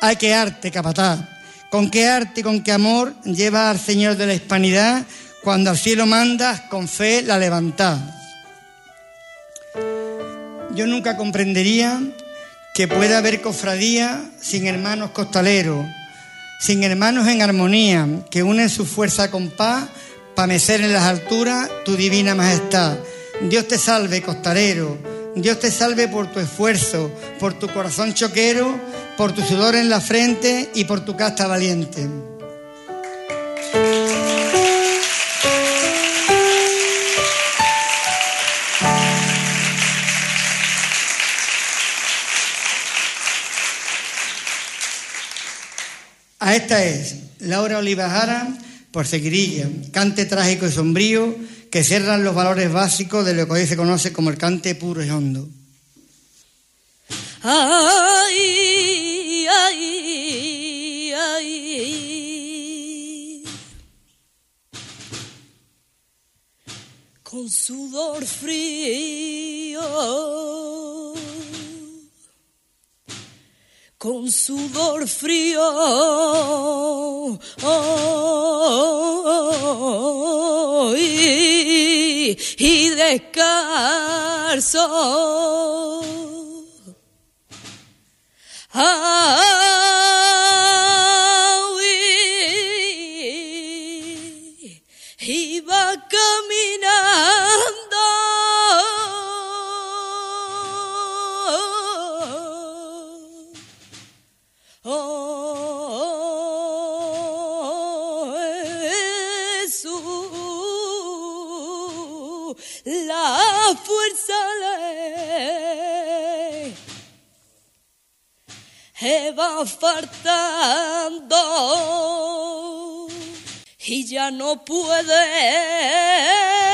¡Ay, qué arte, capataz! Con qué arte y con qué amor lleva al Señor de la Hispanidad cuando al cielo mandas con fe la levantad. Yo nunca comprendería que pueda haber cofradía sin hermanos costaleros, sin hermanos en armonía, que unen su fuerza con paz para mecer en las alturas tu divina majestad. Dios te salve, costalero, Dios te salve por tu esfuerzo, por tu corazón choquero por tu sudor en la frente y por tu casta valiente. A esta es Laura Olivajara por Seguirilla, cante trágico y sombrío que cierran los valores básicos de lo que hoy se conoce como el cante puro y hondo. Ay, Con sudor frío. Con sudor frío. y, y descalzo faltando y ya no puede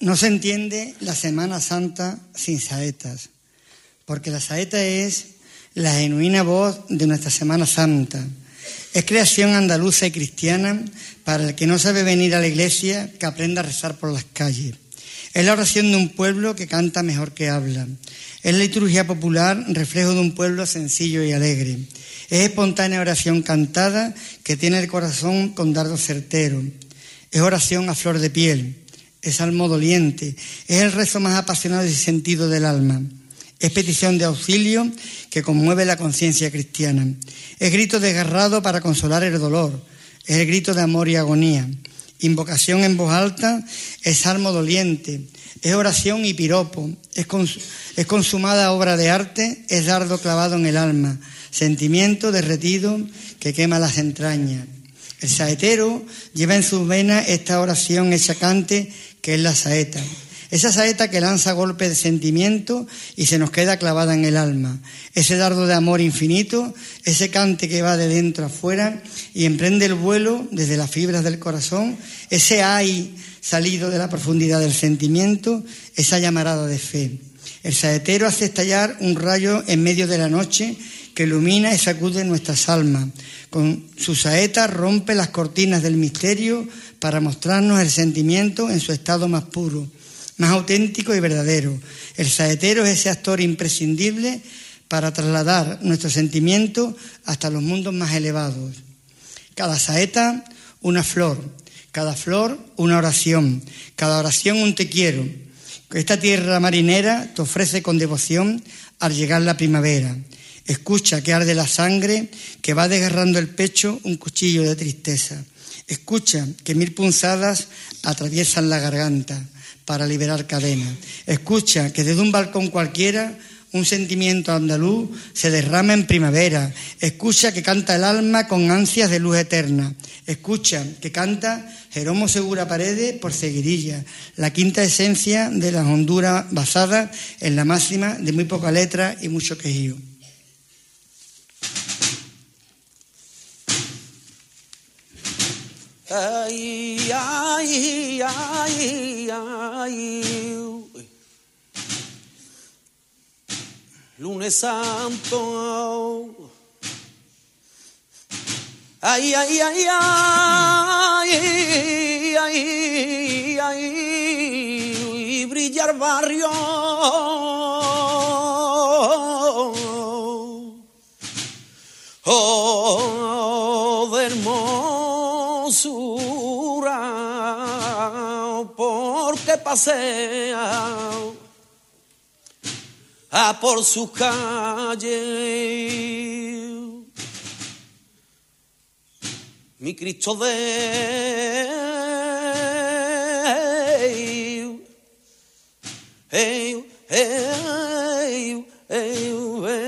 No se entiende la Semana Santa sin saetas, porque la saeta es la genuina voz de nuestra Semana Santa. Es creación andaluza y cristiana para el que no sabe venir a la iglesia, que aprenda a rezar por las calles. Es la oración de un pueblo que canta mejor que habla. Es la liturgia popular, reflejo de un pueblo sencillo y alegre. Es espontánea oración cantada que tiene el corazón con dardo certero. Es oración a flor de piel es salmo doliente, es el rezo más apasionado y sentido del alma. Es petición de auxilio que conmueve la conciencia cristiana. Es grito desgarrado para consolar el dolor. Es el grito de amor y agonía. Invocación en voz alta es salmo doliente. Es oración y piropo. Es, cons es consumada obra de arte. Es dardo clavado en el alma. Sentimiento derretido que quema las entrañas. El saetero lleva en sus venas esta oración hecha cante que es la saeta. Esa saeta que lanza golpes de sentimiento y se nos queda clavada en el alma. Ese dardo de amor infinito, ese cante que va de dentro afuera y emprende el vuelo desde las fibras del corazón, ese ay salido de la profundidad del sentimiento, esa llamarada de fe. El saetero hace estallar un rayo en medio de la noche que ilumina y sacude nuestras almas. Con su saeta rompe las cortinas del misterio para mostrarnos el sentimiento en su estado más puro, más auténtico y verdadero. El saetero es ese actor imprescindible para trasladar nuestro sentimiento hasta los mundos más elevados. Cada saeta, una flor, cada flor, una oración, cada oración, un te quiero. Esta tierra marinera te ofrece con devoción al llegar la primavera. Escucha que arde la sangre, que va desgarrando el pecho un cuchillo de tristeza. Escucha que mil punzadas atraviesan la garganta para liberar cadenas. Escucha que desde un balcón cualquiera un sentimiento andaluz se derrama en primavera. Escucha que canta el alma con ansias de luz eterna. Escucha que canta Jeromo Segura Paredes por Seguirilla, la quinta esencia de las Honduras basada en la máxima de muy poca letra y mucho quejío. Ay, ay, ay, ay. Lunes Santo. Ay, ay, ay, ay, ay, ay, y brilla el barrio. Oh, pasea a por su calle. Mi Cristo de... Eu, eu, eu, eu, eu.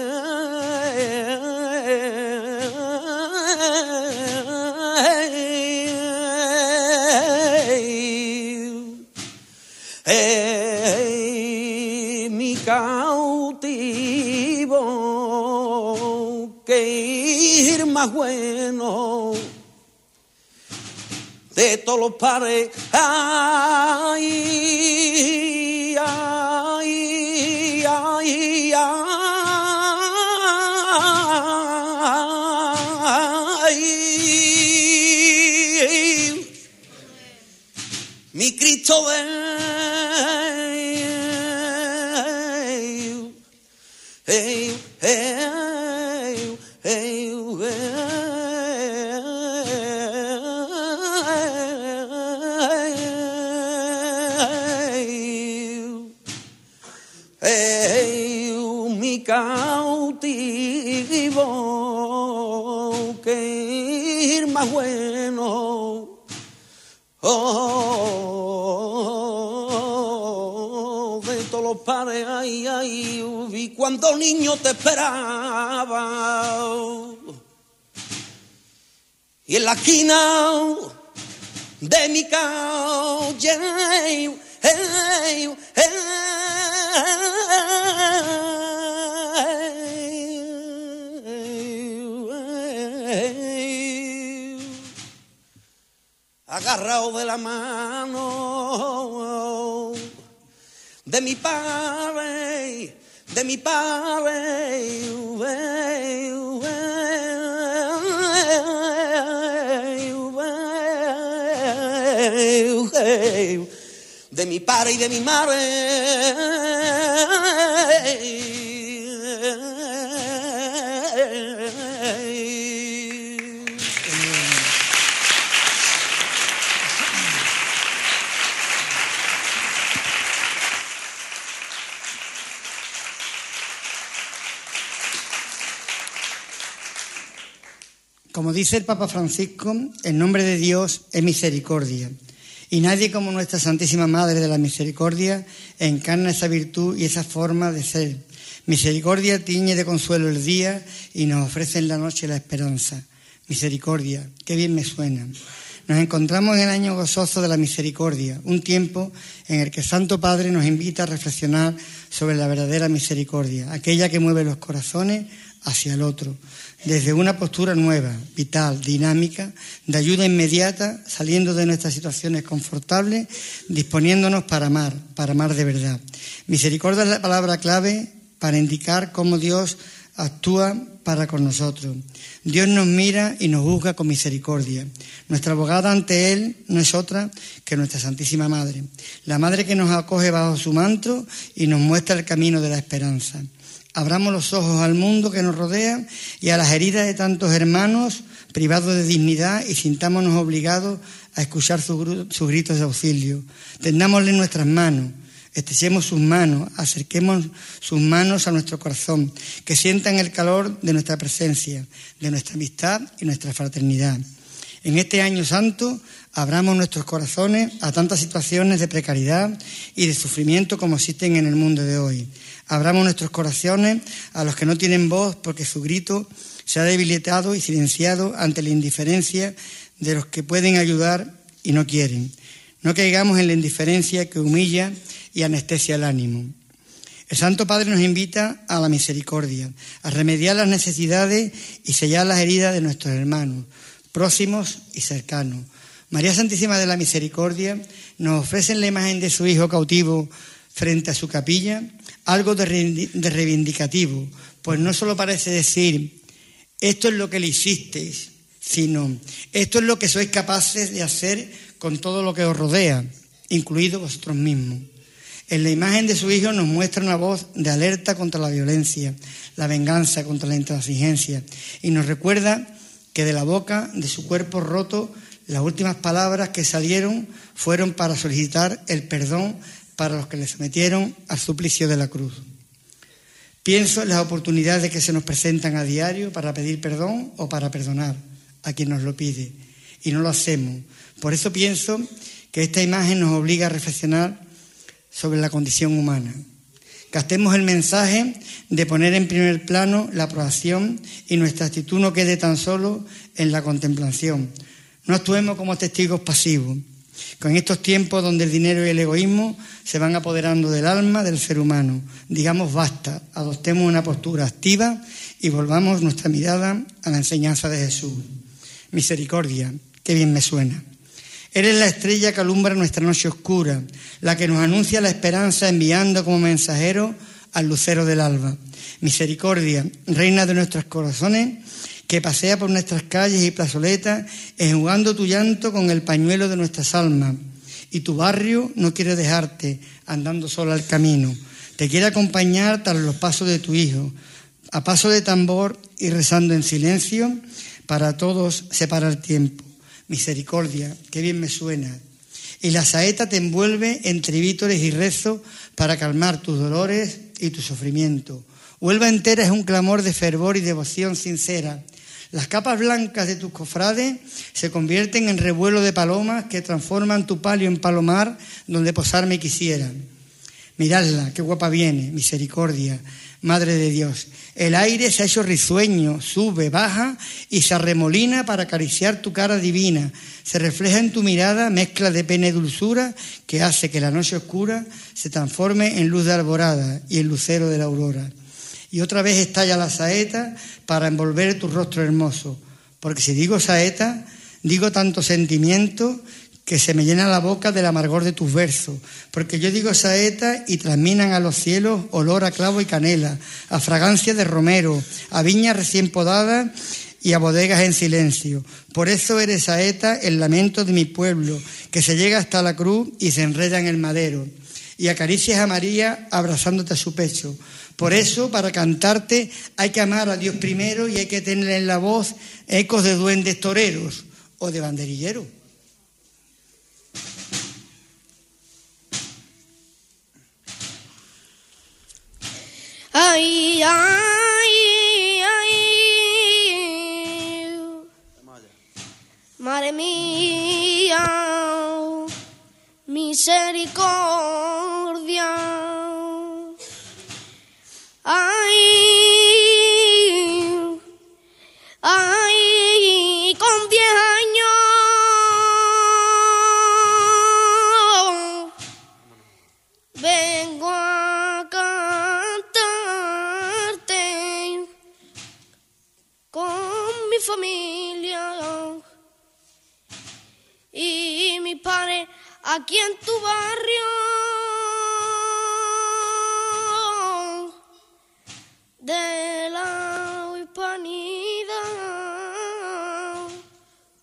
Bueno de todos los pares. Mi Cristo cuando niño te esperaba. Y en la esquina de mi calle, hey, hey, agarrado de la mano de mi padre, de mi padre, de mi padre y de mi madre. Como dice el Papa Francisco, el nombre de Dios es misericordia. Y nadie como nuestra Santísima Madre de la Misericordia encarna esa virtud y esa forma de ser. Misericordia tiñe de consuelo el día y nos ofrece en la noche la esperanza. Misericordia, qué bien me suena. Nos encontramos en el año gozoso de la misericordia, un tiempo en el que Santo Padre nos invita a reflexionar sobre la verdadera misericordia, aquella que mueve los corazones hacia el otro, desde una postura nueva, vital, dinámica, de ayuda inmediata, saliendo de nuestras situaciones confortables, disponiéndonos para amar, para amar de verdad. Misericordia es la palabra clave para indicar cómo Dios actúa para con nosotros. Dios nos mira y nos juzga con misericordia. Nuestra abogada ante Él no es otra que nuestra Santísima Madre, la Madre que nos acoge bajo su manto y nos muestra el camino de la esperanza. Abramos los ojos al mundo que nos rodea y a las heridas de tantos hermanos privados de dignidad y sintámonos obligados a escuchar sus su gritos de auxilio. Tendámosle nuestras manos, estrechemos sus manos, acerquemos sus manos a nuestro corazón, que sientan el calor de nuestra presencia, de nuestra amistad y nuestra fraternidad. En este año santo abramos nuestros corazones a tantas situaciones de precariedad y de sufrimiento como existen en el mundo de hoy. Abramos nuestros corazones a los que no tienen voz porque su grito se ha debilitado y silenciado ante la indiferencia de los que pueden ayudar y no quieren. No caigamos en la indiferencia que humilla y anestesia el ánimo. El Santo Padre nos invita a la misericordia, a remediar las necesidades y sellar las heridas de nuestros hermanos, próximos y cercanos. María Santísima de la Misericordia nos ofrece la imagen de su Hijo cautivo frente a su capilla algo de reivindicativo, pues no solo parece decir esto es lo que le hicisteis, sino esto es lo que sois capaces de hacer con todo lo que os rodea, incluido vosotros mismos. En la imagen de su Hijo nos muestra una voz de alerta contra la violencia, la venganza, contra la intransigencia, y nos recuerda que de la boca de su cuerpo roto las últimas palabras que salieron fueron para solicitar el perdón para los que le sometieron al suplicio de la cruz. Pienso en las oportunidades que se nos presentan a diario para pedir perdón o para perdonar a quien nos lo pide. y no lo hacemos. Por eso pienso que esta imagen nos obliga a reflexionar sobre la condición humana. Gastemos el mensaje de poner en primer plano la aprobación y nuestra actitud no quede tan solo en la contemplación. No actuemos como testigos pasivos. Con estos tiempos donde el dinero y el egoísmo se van apoderando del alma del ser humano, digamos basta, adoptemos una postura activa y volvamos nuestra mirada a la enseñanza de Jesús. Misericordia, qué bien me suena. Eres la estrella que alumbra nuestra noche oscura, la que nos anuncia la esperanza enviando como mensajero al lucero del alba. Misericordia, reina de nuestros corazones, que pasea por nuestras calles y plazoletas, enjugando tu llanto con el pañuelo de nuestras almas. Y tu barrio no quiere dejarte andando sola al camino. Te quiere acompañar tras los pasos de tu hijo, a paso de tambor y rezando en silencio, para todos separa el tiempo misericordia, qué bien me suena. Y la saeta te envuelve entre vítores y rezo para calmar tus dolores y tu sufrimiento. Huelva entera es un clamor de fervor y devoción sincera. Las capas blancas de tus cofrades se convierten en revuelo de palomas que transforman tu palio en palomar donde posarme quisiera. Miradla, qué guapa viene, misericordia, Madre de Dios. El aire se ha hecho risueño, sube, baja y se arremolina para acariciar tu cara divina. Se refleja en tu mirada mezcla de pena y dulzura que hace que la noche oscura se transforme en luz de alborada y en lucero de la aurora. Y otra vez estalla la saeta para envolver tu rostro hermoso. Porque si digo saeta, digo tanto sentimiento que se me llena la boca del amargor de tus versos, porque yo digo saeta y transminan a los cielos olor a clavo y canela, a fragancia de romero, a viñas recién podadas y a bodegas en silencio. Por eso eres saeta el lamento de mi pueblo, que se llega hasta la cruz y se enreda en el madero, y acaricias a María abrazándote a su pecho. Por eso, para cantarte, hay que amar a Dios primero y hay que tener en la voz ecos de duendes toreros o de banderilleros. Ay, ay, ay. Madre mía, misericordia. Mi padre aquí en tu barrio. De la hispanidad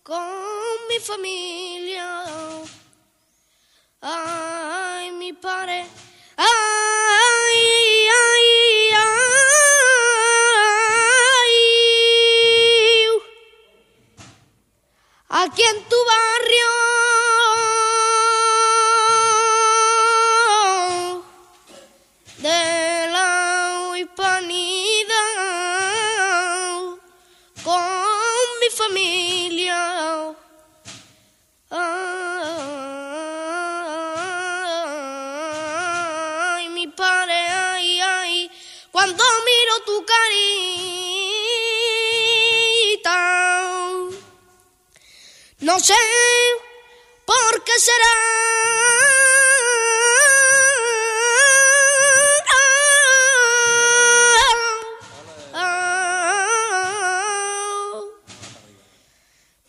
con mi familia. Ay mi padre ay ay ay. Aquí en tu barrio no sé por qué será.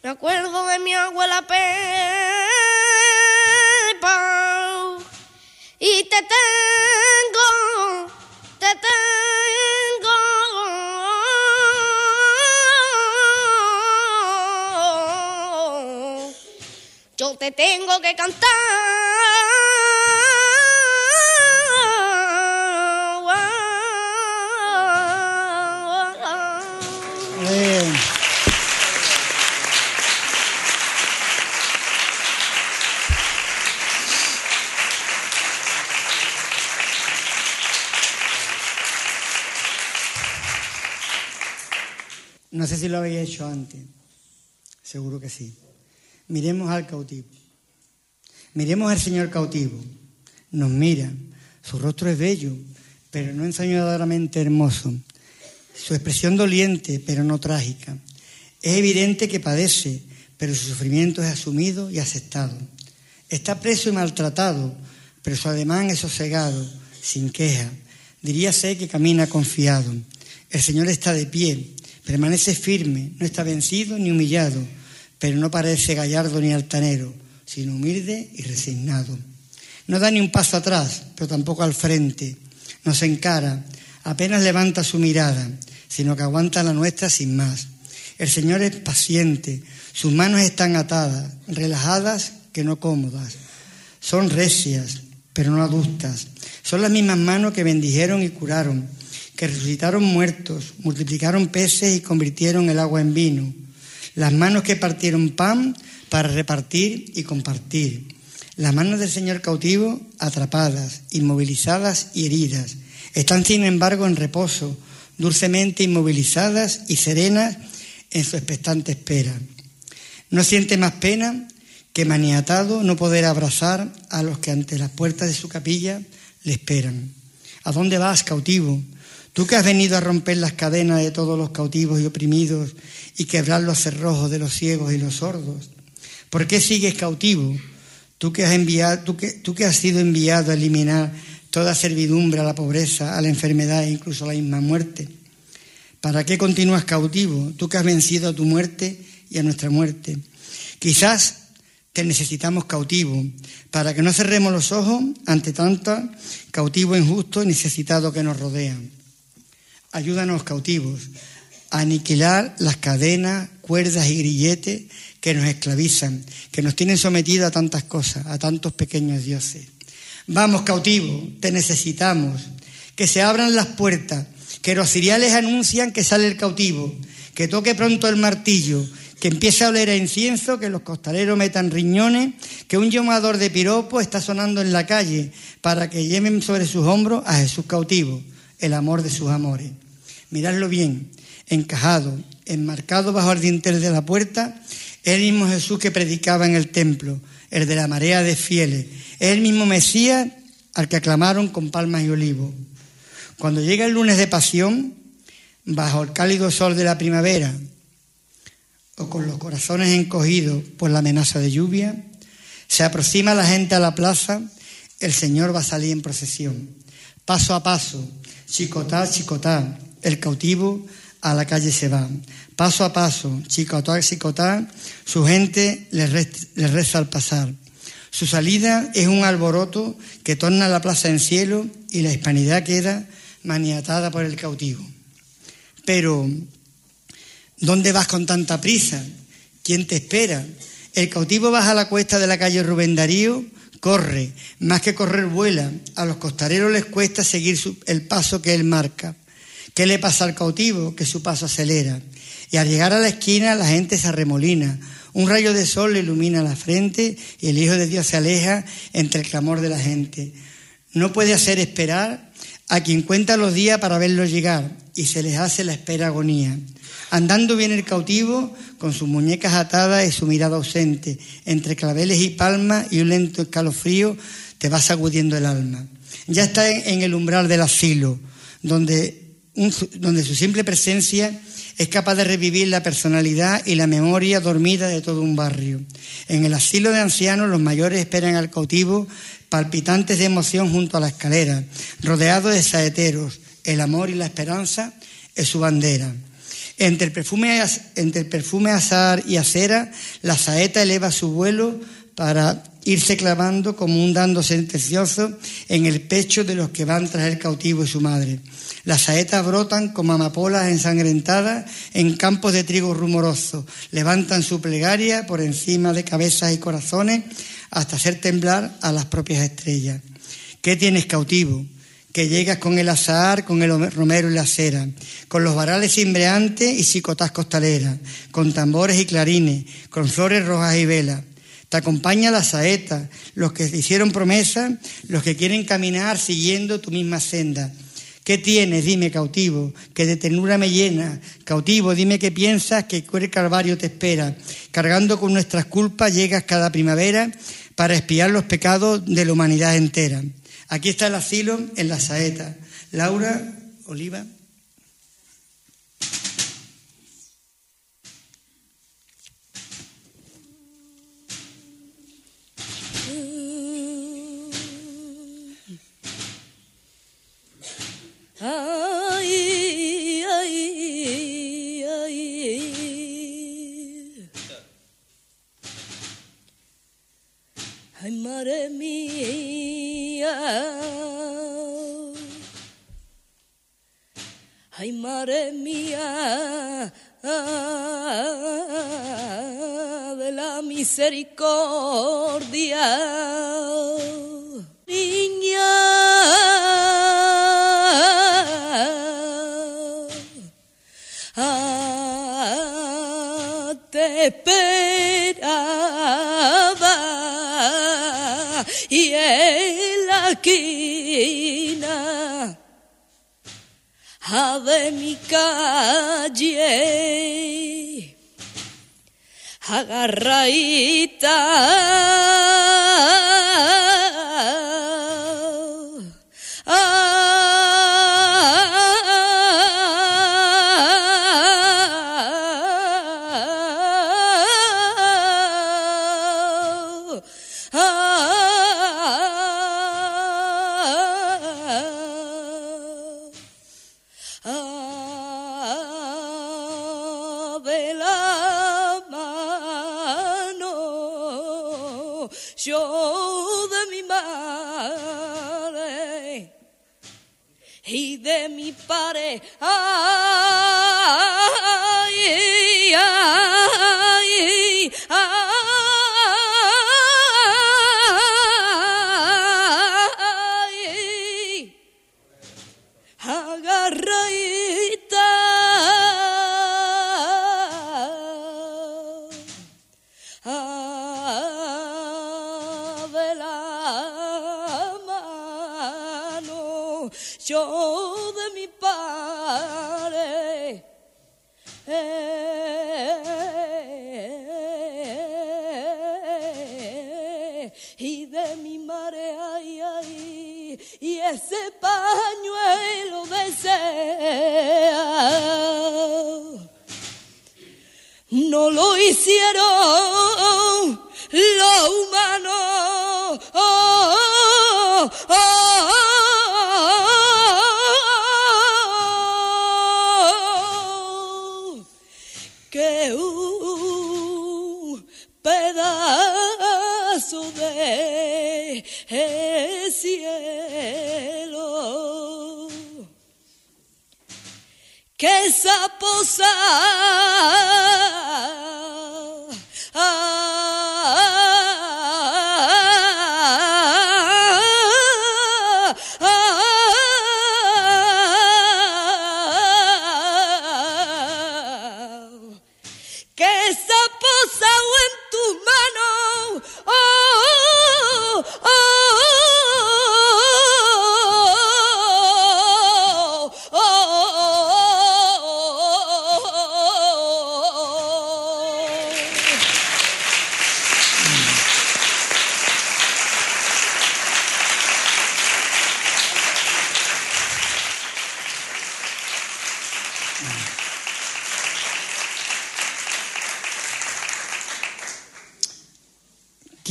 Me acuerdo de mi abuela Pepa y te te tengo que cantar. No sé si lo habéis hecho antes, seguro que sí. Miremos al cautivo. Miremos al Señor cautivo. Nos mira. Su rostro es bello, pero no ensañadoramente hermoso. Su expresión doliente, pero no trágica. Es evidente que padece, pero su sufrimiento es asumido y aceptado. Está preso y maltratado, pero su ademán es sosegado, sin queja. Diríase que camina confiado. El Señor está de pie, permanece firme, no está vencido ni humillado, pero no parece gallardo ni altanero, sino humilde y resignado. No da ni un paso atrás, pero tampoco al frente. Nos encara, apenas levanta su mirada, sino que aguanta la nuestra sin más. El Señor es paciente, sus manos están atadas, relajadas que no cómodas. Son recias, pero no adustas. Son las mismas manos que bendijeron y curaron, que resucitaron muertos, multiplicaron peces y convirtieron el agua en vino. Las manos que partieron pan para repartir y compartir. Las manos del Señor cautivo atrapadas, inmovilizadas y heridas. Están sin embargo en reposo, dulcemente inmovilizadas y serenas en su expectante espera. No siente más pena que maniatado no poder abrazar a los que ante las puertas de su capilla le esperan. ¿A dónde vas, cautivo? Tú que has venido a romper las cadenas de todos los cautivos y oprimidos y quebrar los cerrojos de los ciegos y los sordos. ¿Por qué sigues cautivo? Tú que has, enviado, tú que, tú que has sido enviado a eliminar toda servidumbre a la pobreza, a la enfermedad e incluso a la misma muerte. ¿Para qué continúas cautivo? Tú que has vencido a tu muerte y a nuestra muerte. Quizás te necesitamos cautivo, para que no cerremos los ojos ante tanto cautivo injusto y necesitado que nos rodean. Ayúdanos cautivos aniquilar las cadenas, cuerdas y grilletes que nos esclavizan, que nos tienen sometidos a tantas cosas, a tantos pequeños dioses. Vamos cautivo, te necesitamos, que se abran las puertas, que los ciriales anuncian que sale el cautivo, que toque pronto el martillo, que empiece a oler a incienso, que los costaleros metan riñones, que un llamador de piropo está sonando en la calle para que lleven sobre sus hombros a Jesús cautivo, el amor de sus amores. Miradlo bien, encajado, enmarcado bajo el dintel de la puerta, el mismo Jesús que predicaba en el templo, el de la marea de fieles, el mismo Mesías al que aclamaron con palmas y olivos. Cuando llega el lunes de pasión, bajo el cálido sol de la primavera, o con los corazones encogidos por la amenaza de lluvia, se aproxima la gente a la plaza, el Señor va a salir en procesión. Paso a paso, chicotá, chicotá, el cautivo a la calle se va. Paso a paso, chicotá, chicotá, su gente le, reza al pasar. Su salida es un alboroto que torna la plaza en cielo y la hispanidad queda maniatada por el cautivo. Pero ¿Dónde vas con tanta prisa? ¿Quién te espera? El cautivo baja la cuesta de la calle Rubén Darío, corre, más que correr vuela. A los costareros les cuesta seguir el paso que él marca. ¿Qué le pasa al cautivo? Que su paso acelera. Y al llegar a la esquina la gente se arremolina. Un rayo de sol le ilumina la frente y el Hijo de Dios se aleja entre el clamor de la gente. No puede hacer esperar a quien cuenta los días para verlo llegar y se les hace la espera agonía. Andando viene el cautivo con sus muñecas atadas y su mirada ausente. Entre claveles y palmas y un lento escalofrío te va sacudiendo el alma. Ya está en el umbral del asilo, donde, donde su simple presencia es capaz de revivir la personalidad y la memoria dormida de todo un barrio. En el asilo de ancianos los mayores esperan al cautivo palpitantes de emoción junto a la escalera, rodeados de saeteros. El amor y la esperanza es su bandera. Entre el perfume, entre el perfume azar y acera, la saeta eleva su vuelo para irse clavando como un dando sentencioso en el pecho de los que van tras el cautivo y su madre. Las saetas brotan como amapolas ensangrentadas en campos de trigo rumoroso, levantan su plegaria por encima de cabezas y corazones hasta hacer temblar a las propias estrellas. ¿Qué tienes cautivo? que llegas con el azahar, con el romero y la cera, con los varales cimbreantes y psicotás costaleras, con tambores y clarines, con flores rojas y velas. Te acompaña la saeta, los que hicieron promesa, los que quieren caminar siguiendo tu misma senda. ¿Qué tienes? Dime, cautivo, que de ternura me llena. Cautivo, dime qué piensas, que el calvario te espera. Cargando con nuestras culpas llegas cada primavera para espiar los pecados de la humanidad entera. Aquí está el asilo en la saeta. Laura Oliva. Ay, madre mía. Ay, madre mía. De la misericordia. Niña. Y en la esquina de mi calle agarradita mano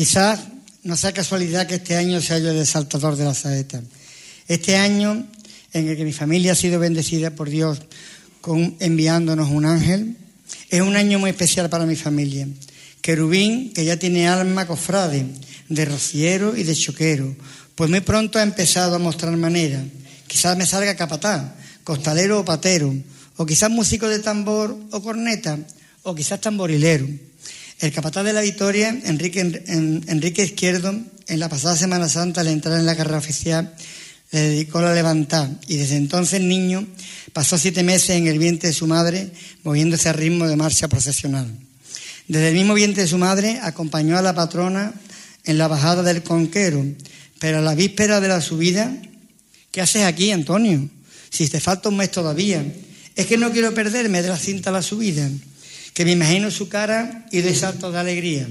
Quizás no sea casualidad que este año sea yo el exaltador de la saeta. Este año en el que mi familia ha sido bendecida por Dios con, enviándonos un ángel, es un año muy especial para mi familia. Querubín, que ya tiene alma cofrade, de rociero y de choquero, pues muy pronto ha empezado a mostrar manera. Quizás me salga capataz, costalero o patero, o quizás músico de tambor o corneta, o quizás tamborilero. El capataz de la Victoria, Enrique, en- Enrique Izquierdo, en la pasada Semana Santa, al entrar en la carrera oficial, le dedicó la levantada y desde entonces niño pasó siete meses en el vientre de su madre, moviéndose al ritmo de marcha procesional. Desde el mismo vientre de su madre acompañó a la patrona en la bajada del conquero, pero a la víspera de la subida, ¿qué haces aquí, Antonio? si te falta un mes todavía. Es que no quiero perderme de la cinta a la subida, que me imagino su cara y de saltos de alegría.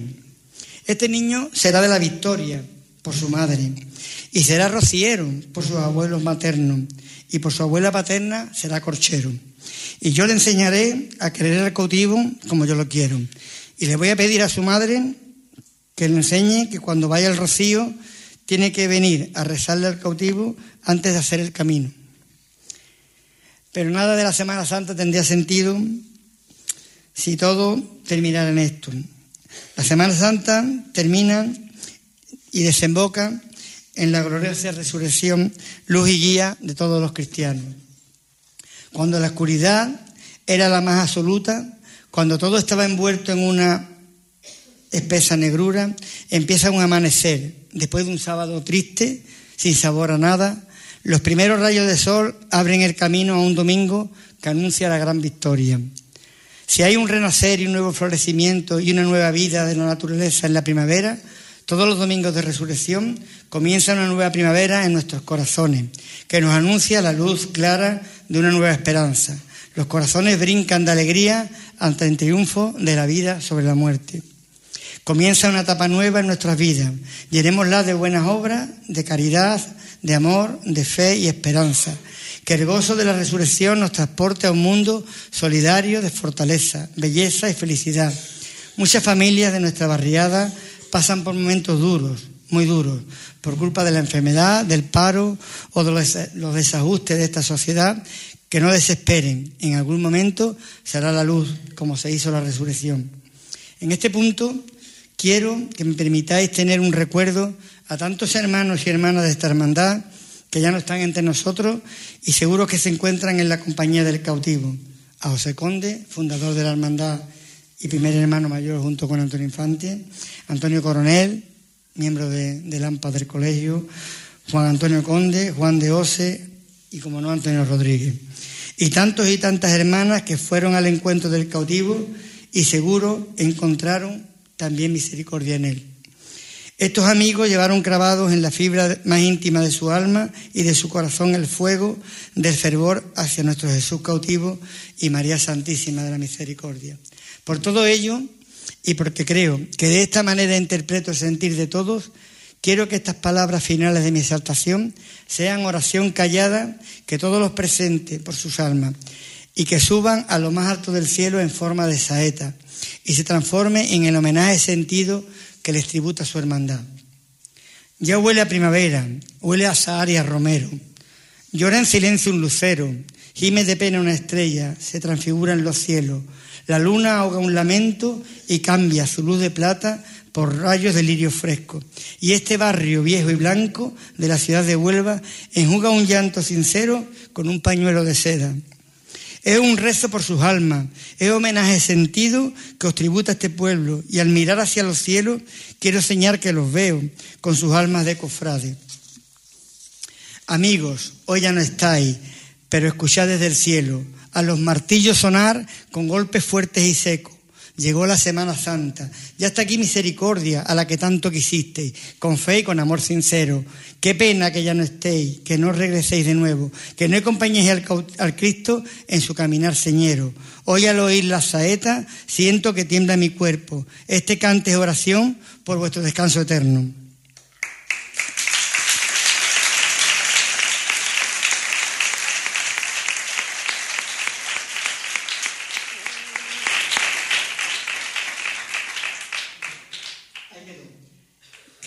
Este niño será de la victoria por su madre y será rociero por sus abuelos maternos y por su abuela paterna será corchero. Y yo le enseñaré a querer al cautivo como yo lo quiero. Y le voy a pedir a su madre que le enseñe que cuando vaya al rocío tiene que venir a rezarle al cautivo antes de hacer el camino. Pero nada de la Semana Santa tendría sentido si todo terminara en esto. La Semana Santa termina y desemboca en la gloriosa resurrección, luz y guía de todos los cristianos. Cuando la oscuridad era la más absoluta, cuando todo estaba envuelto en una espesa negrura, empieza un amanecer, después de un sábado triste, sin sabor a nada, los primeros rayos de sol abren el camino a un domingo que anuncia la gran victoria. Si hay un renacer y un nuevo florecimiento y una nueva vida de la naturaleza en la primavera, todos los domingos de resurrección comienza una nueva primavera en nuestros corazones, que nos anuncia la luz clara de una nueva esperanza. Los corazones brincan de alegría ante el triunfo de la vida sobre la muerte. Comienza una etapa nueva en nuestras vidas. Llenémosla de buenas obras, de caridad, de amor, de fe y esperanza. Que el gozo de la resurrección nos transporte a un mundo solidario de fortaleza, belleza y felicidad. Muchas familias de nuestra barriada pasan por momentos duros, muy duros, por culpa de la enfermedad, del paro o de los desajustes de esta sociedad, que no desesperen. En algún momento será la luz, como se hizo la resurrección. En este punto quiero que me permitáis tener un recuerdo a tantos hermanos y hermanas de esta hermandad que ya no están entre nosotros y seguro que se encuentran en la compañía del cautivo. A José Conde, fundador de la hermandad y primer hermano mayor junto con Antonio Infante, Antonio Coronel, miembro de, del AMPA del colegio, Juan Antonio Conde, Juan de Ose y, como no, Antonio Rodríguez. Y tantos y tantas hermanas que fueron al encuentro del cautivo y seguro encontraron también misericordia en él. Estos amigos llevaron grabados en la fibra más íntima de su alma y de su corazón el fuego del fervor hacia nuestro Jesús cautivo y María Santísima de la Misericordia. Por todo ello, y porque creo que de esta manera interpreto el sentir de todos, quiero que estas palabras finales de mi exaltación sean oración callada que todos los presenten por sus almas y que suban a lo más alto del cielo en forma de saeta y se transforme en el homenaje sentido que les tributa su hermandad. Ya huele a primavera, huele a Sahar y a Romero. Llora en silencio un lucero, gime de pena una estrella, se transfigura en los cielos. La luna ahoga un lamento y cambia su luz de plata por rayos de lirio fresco. Y este barrio viejo y blanco de la ciudad de Huelva enjuga un llanto sincero con un pañuelo de seda. Es un rezo por sus almas, es homenaje sentido que os tributa este pueblo. Y al mirar hacia los cielos quiero señalar que los veo con sus almas de cofrade. Amigos, hoy ya no estáis, pero escuchad desde el cielo a los martillos sonar con golpes fuertes y secos Llegó la Semana Santa. Ya está aquí misericordia a la que tanto quisisteis, con fe y con amor sincero. Qué pena que ya no estéis, que no regreséis de nuevo, que no acompañéis al, al Cristo en su caminar señero. Hoy al oír la saeta siento que tiembla mi cuerpo. Este cante es oración por vuestro descanso eterno.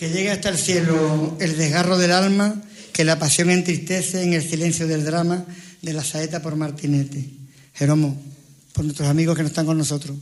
Que llegue hasta el cielo el desgarro del alma, que la pasión entristece en el silencio del drama de la saeta por Martinete. Jeromo, por nuestros amigos que no están con nosotros.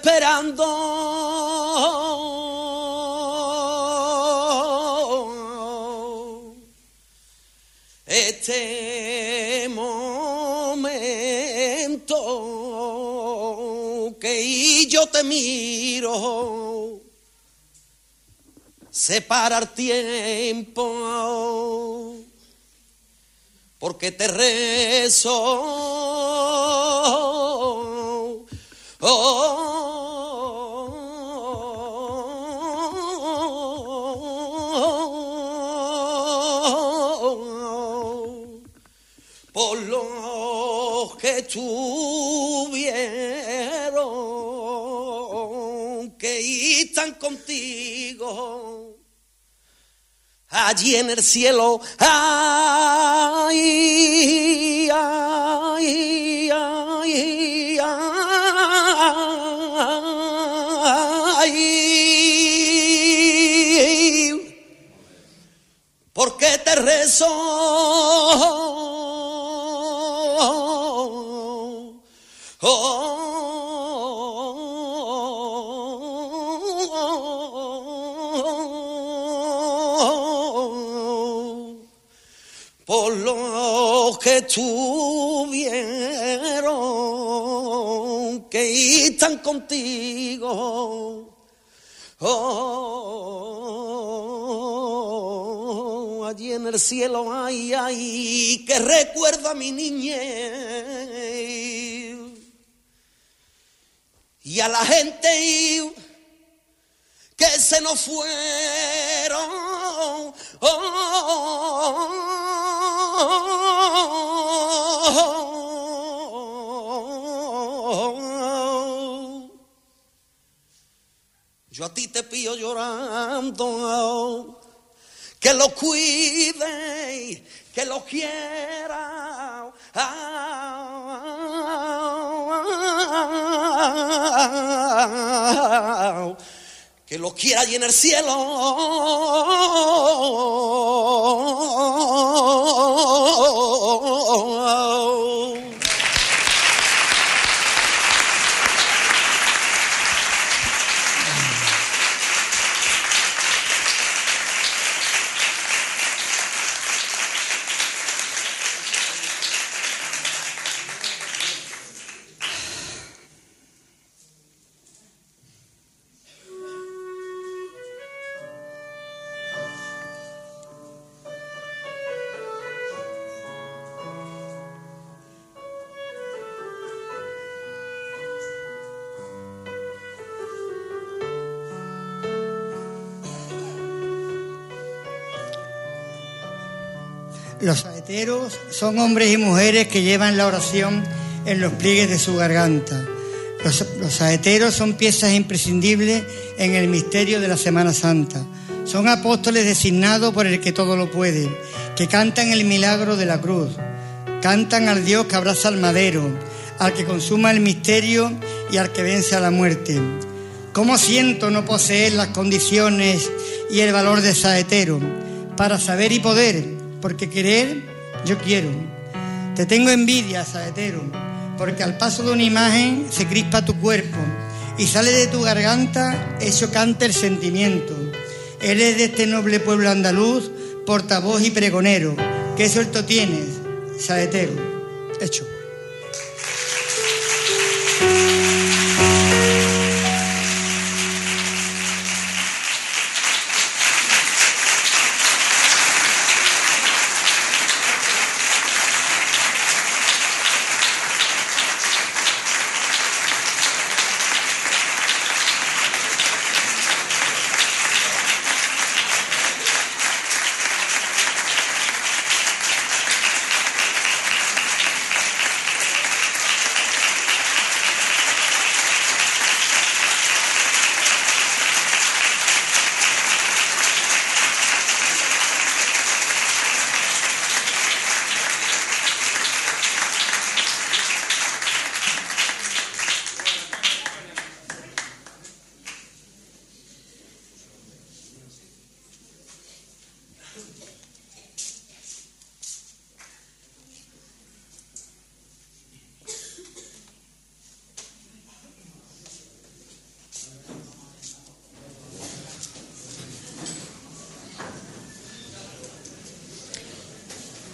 Esperando este momento que yo te miro, separar tiempo, porque te rezo. por tuvieron que están contigo allí en el cielo. Ay, ay, ay, ay, porque te rezo. Tuvieron que están contigo. Oh, allí en el cielo, ay, ay, que recuerda a mi niñez y a la gente que se nos fueron. Yo a ti te pido llorando que lo cuide, que lo quiera. Que lo quiera allí en el cielo. Los saeteros son hombres y mujeres que llevan la oración en los pliegues de su garganta. Los, saeteros son piezas imprescindibles en el misterio de la Semana Santa. Son apóstoles designados por el que todo lo puede, que cantan el milagro de la cruz. Cantan al Dios que abraza al madero, al que consuma el misterio y al que vence a la muerte. ¿Cómo siento no poseer las condiciones y el valor de saetero para saber y poder? Porque querer, yo quiero. Te tengo envidia, saetero, porque al paso de una imagen se crispa tu cuerpo y sale de tu garganta eso canta el sentimiento. Eres de este noble pueblo andaluz, portavoz y pregonero. ¿Qué suelto tienes, saetero? Hecho.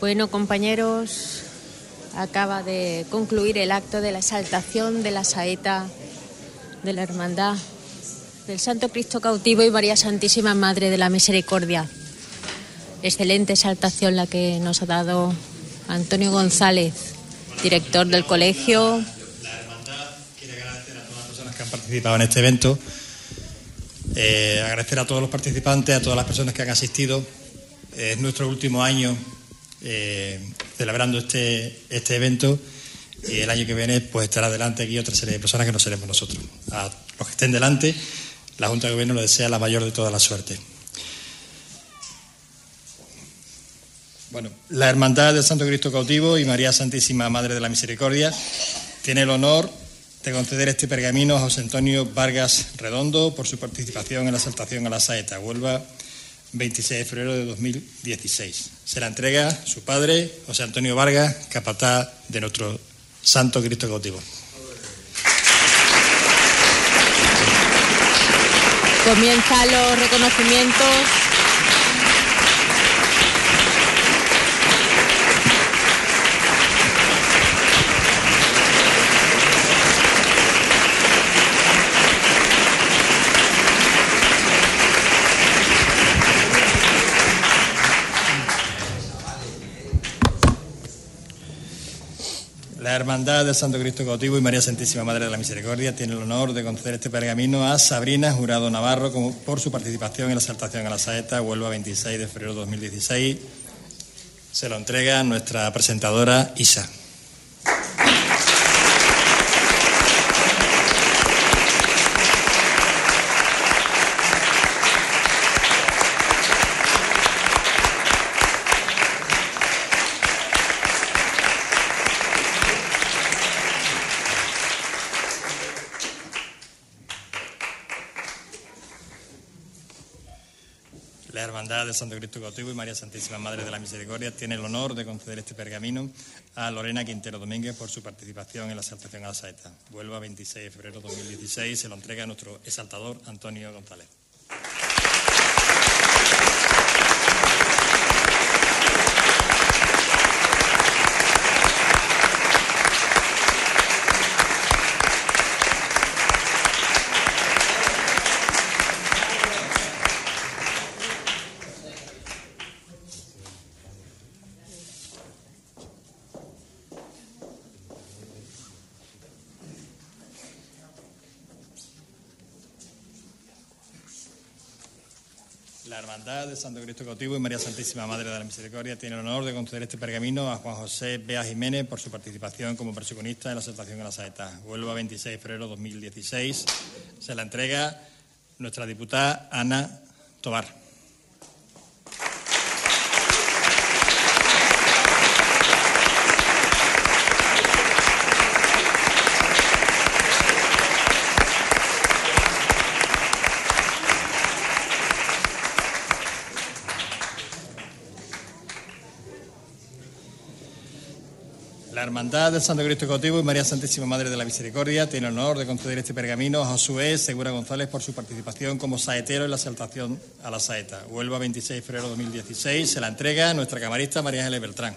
Bueno, compañeros, acaba de concluir el acto de la exaltación de la saeta de la Hermandad del Santo Cristo cautivo y María Santísima Madre de la Misericordia. Excelente exaltación la que nos ha dado Antonio González, director del colegio. La Hermandad quiere agradecer a todas las personas que han participado en este evento, eh, agradecer a todos los participantes, a todas las personas que han asistido. Es nuestro último año eh, celebrando este, este evento y el año que viene pues estará delante aquí otra serie de personas que no seremos nosotros. A los que estén delante, la Junta de Gobierno les desea la mayor de toda la suerte. Bueno, la Hermandad del Santo Cristo Cautivo y María Santísima Madre de la Misericordia tiene el honor de conceder este pergamino a José Antonio Vargas Redondo por su participación en la exaltación a la saeta Huelva 26 de febrero de 2016. Se la entrega su padre, José Antonio Vargas, capataz de nuestro Santo Cristo Cautivo. Comienzan los reconocimientos. La Hermandad del Santo Cristo Cautivo y María Santísima Madre de la Misericordia tiene el honor de conceder este pergamino a Sabrina Jurado Navarro por su participación en la exaltación a la saeta Huelva 26 de febrero de 2016. Se lo entrega nuestra presentadora Isa. La Hermandad del Santo Cristo Cautivo y María Santísima Madre de la Misericordia tiene el honor de conceder este pergamino a Lorena Quintero Domínguez por su participación en la exaltación a la saeta. Vuelva 26 de febrero de 2016 se lo entrega a nuestro exaltador Antonio González. La Hermandad del Santo Cristo Cautivo y María Santísima Madre de la Misericordia tiene el honor de conceder este pergamino a Juan José Bea Jiménez por su participación como persecucionista en la exaltación a la saeta. Huelva 26 de febrero de 2016. Se la entrega nuestra diputada Ana Tobar. Hermandad del Santo Cristo Cautivo y María Santísima Madre de la Misericordia tiene el honor de conceder este pergamino a Josué Segura González por su participación como saetero en la exaltación a la saeta. Huelva 26 de febrero de 2016. Se la entrega nuestra camarista María Ángeles Beltrán.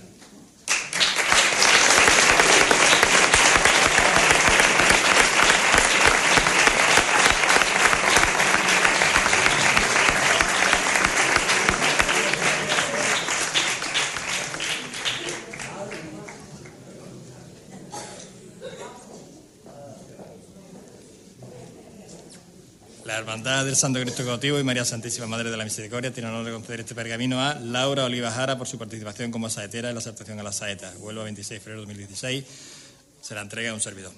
La Hermandad del Santo Cristo Cautivo y María Santísima Madre de la Misericordia tiene el honor de conceder este pergamino a Laura Oliva Jara por su participación como saetera en la exaltación a la saeta. Huelva 26 de febrero de 2016. Se la entrega a un servidor.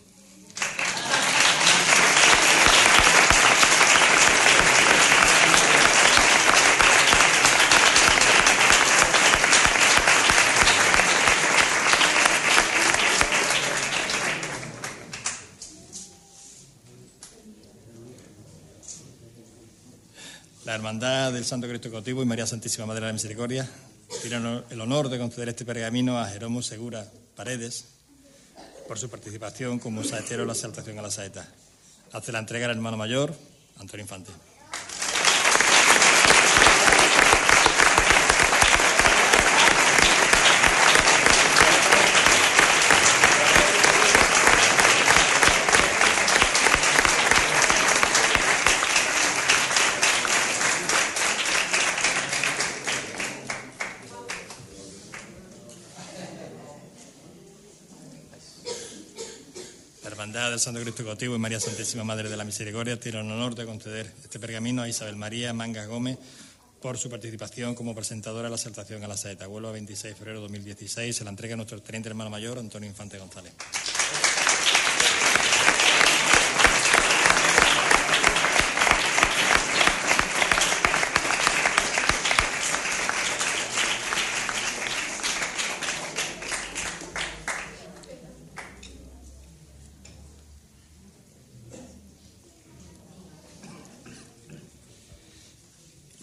La Hermandad del Santo Cristo Cautivo y María Santísima Madre de la Misericordia tienen el honor de conceder este pergamino a Jeromo Segura Paredes por su participación como saetero en la exaltación a la saeta. Hace la entrega al hermano mayor, Antonio Infante. Hermandad del Santo Cristo Cautivo y María Santísima Madre de la Misericordia tiene el honor de conceder este pergamino a Isabel María Mangas Gómez por su participación como presentadora de la asaltación a la saeta. Huelva 26 de febrero de 2016. Se la entrega a nuestro teniente hermano mayor, Antonio Infante González.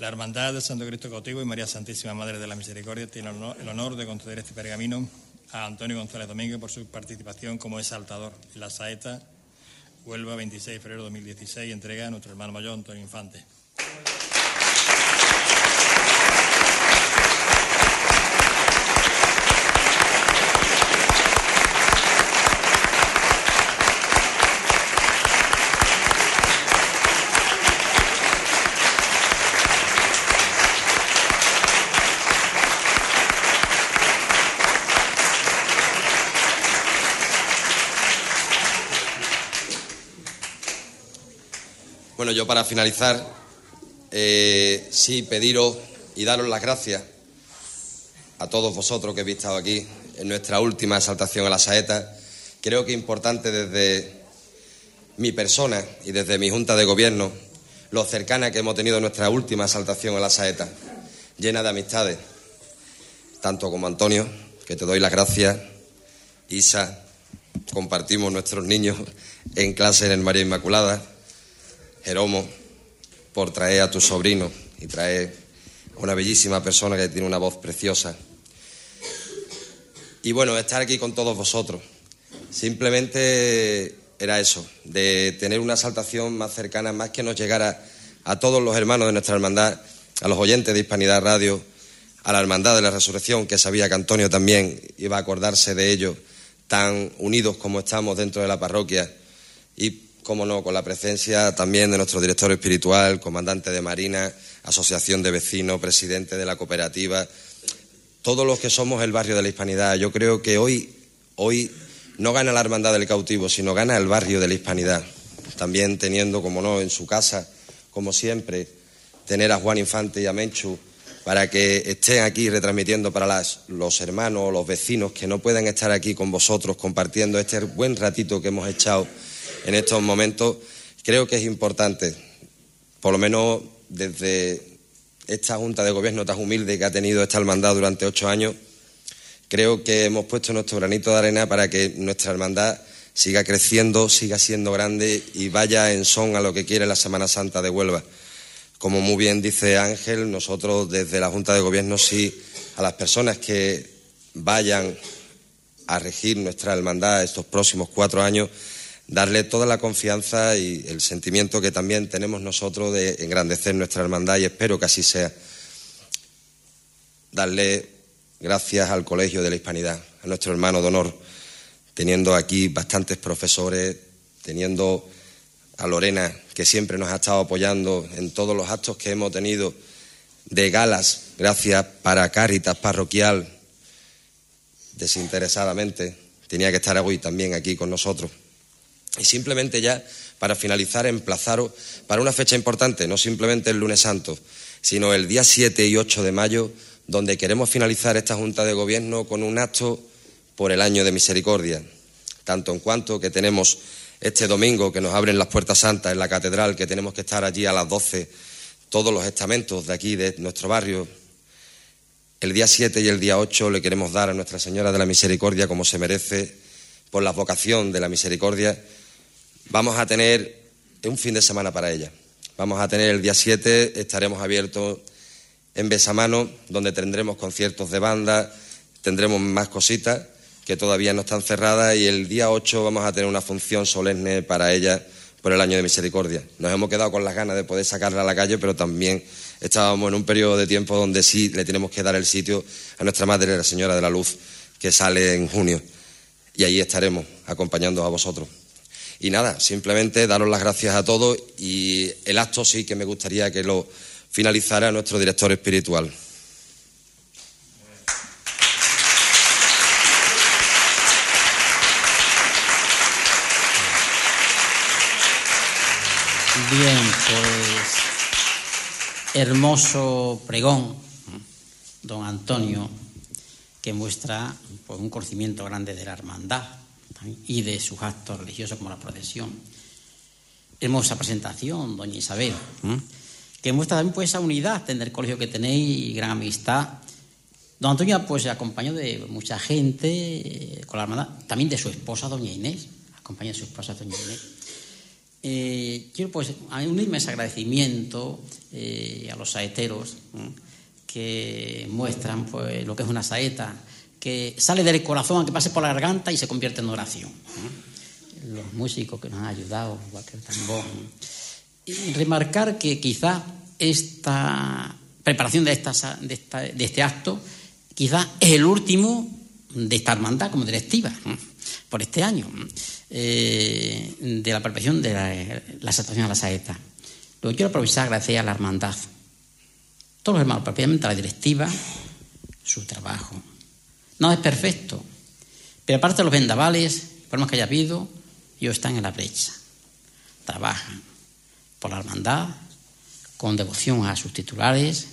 La Hermandad del Santo Cristo Cautivo y María Santísima Madre de la Misericordia tiene el honor- de conceder este pergamino a Antonio González Domínguez por su participación como exaltador en la saeta Huelva 26 de febrero de 2016 entrega a nuestro hermano mayor Antonio Infante. Yo para finalizar, eh, sí pediros y daros las gracias a todos vosotros que habéis estado aquí en nuestra última exaltación a la saeta. Creo que es importante desde mi persona y desde mi Junta de Gobierno lo cercana que hemos tenido nuestra última exaltación a la saeta, llena de amistades, tanto como Antonio, que te doy las gracias, Isa, compartimos nuestros niños en clase en el María Inmaculada, Jeromo, por traer a tu sobrino y traer a una bellísima persona que tiene una voz preciosa. Y bueno, estar aquí con todos vosotros. Simplemente era eso, de tener una exaltación más cercana, más que nos llegara a todos los hermanos de nuestra hermandad, a los oyentes de Hispanidad Radio, a la Hermandad de la Resurrección, que sabía que Antonio también iba a acordarse de ellos, tan unidos como estamos dentro de la parroquia, y, como no, con la presencia también de nuestro director espiritual, comandante de Marina, asociación de vecinos, presidente de la cooperativa, todos los que somos el barrio de la Hispanidad. Yo creo que hoy, hoy no gana la Hermandad del Cautivo, sino gana el barrio de la Hispanidad. También teniendo, como no, en su casa, como siempre, tener a Juan Infante y a Menchu para que estén aquí retransmitiendo para las- los hermanos los vecinos que no puedan estar aquí con vosotros compartiendo este buen ratito que hemos echado en estos momentos, creo que es importante, por lo menos desde esta Junta de Gobierno tan humilde que ha tenido esta hermandad durante ocho años, creo que hemos puesto nuestro granito de arena para que nuestra hermandad siga creciendo, siga siendo grande y vaya en son a lo que quiere la Semana Santa de Huelva. Como muy bien dice Ángel, nosotros desde la Junta de Gobierno sí a las personas que vayan a regir nuestra hermandad estos próximos cuatro años, darle toda la confianza y el sentimiento que también tenemos nosotros de engrandecer nuestra hermandad y espero que así sea. Darle gracias al Colegio de la Hispanidad, a nuestro hermano de honor, teniendo aquí bastantes profesores, teniendo a Lorena, que siempre nos ha estado apoyando en todos los actos que hemos tenido de galas, gracias para Cáritas Parroquial, desinteresadamente, tenía que estar hoy también aquí con nosotros. Y simplemente ya, para finalizar, emplazaros para una fecha importante, no simplemente el lunes santo, sino el día 7 y 8 de mayo, donde queremos finalizar esta Junta de Gobierno con un acto por el año de misericordia, tanto en cuanto que tenemos este domingo que nos abren las puertas santas en la catedral, que tenemos que estar allí a las 12, todos los estamentos de aquí, de nuestro barrio. El día 7 y el día 8 le queremos dar a Nuestra Señora de la Misericordia como se merece por la vocación de la misericordia. Vamos a tener un fin de semana para ella. Vamos a tener el día 7, estaremos abiertos en Besamano, donde tendremos conciertos de banda, tendremos más cositas que todavía no están cerradas y el día 8 vamos a tener una función solemne para ella por el año de misericordia. Nos hemos quedado con las ganas de poder sacarla a la calle, pero también estábamos en un periodo de tiempo donde sí le tenemos que dar el sitio a nuestra Madre, la Señora de la Luz, que sale en junio. Y allí estaremos acompañando a vosotros. Y nada, simplemente daros las gracias a todos y el acto sí que me gustaría que lo finalizara nuestro director espiritual. Bien, pues hermoso pregón, don Antonio, que muestra pues, un conocimiento grande de la hermandad, y de sus actos religiosos como la procesión. Hermosa presentación, doña Isabel, ¿eh? que muestra también pues, esa unidad en el colegio que tenéis y gran amistad. Don Antonio pues acompañó de mucha gente eh, con la hermandad, también de su esposa, doña Inés, acompaña de su esposa, doña Inés. Eh, quiero pues unirme ese agradecimiento eh, a los saeteros ¿eh? que muestran pues, lo que es una saeta, que sale del corazón, aunque pase por la garganta y se convierte en oración. Los músicos que nos han ayudado, cualquier tambor. Y remarcar que quizá esta preparación de, este acto, quizá es el último de esta hermandad como directiva por este año eh, de la preparación de la, la a la saeta. Lo que quiero aprovechar agradecer a la hermandad, todos los hermanos, propiamente a la directiva, su trabajo. No es perfecto, pero aparte de los vendavales, problemas que haya habido, ellos están en la brecha. Trabajan por la hermandad, con devoción a sus titulares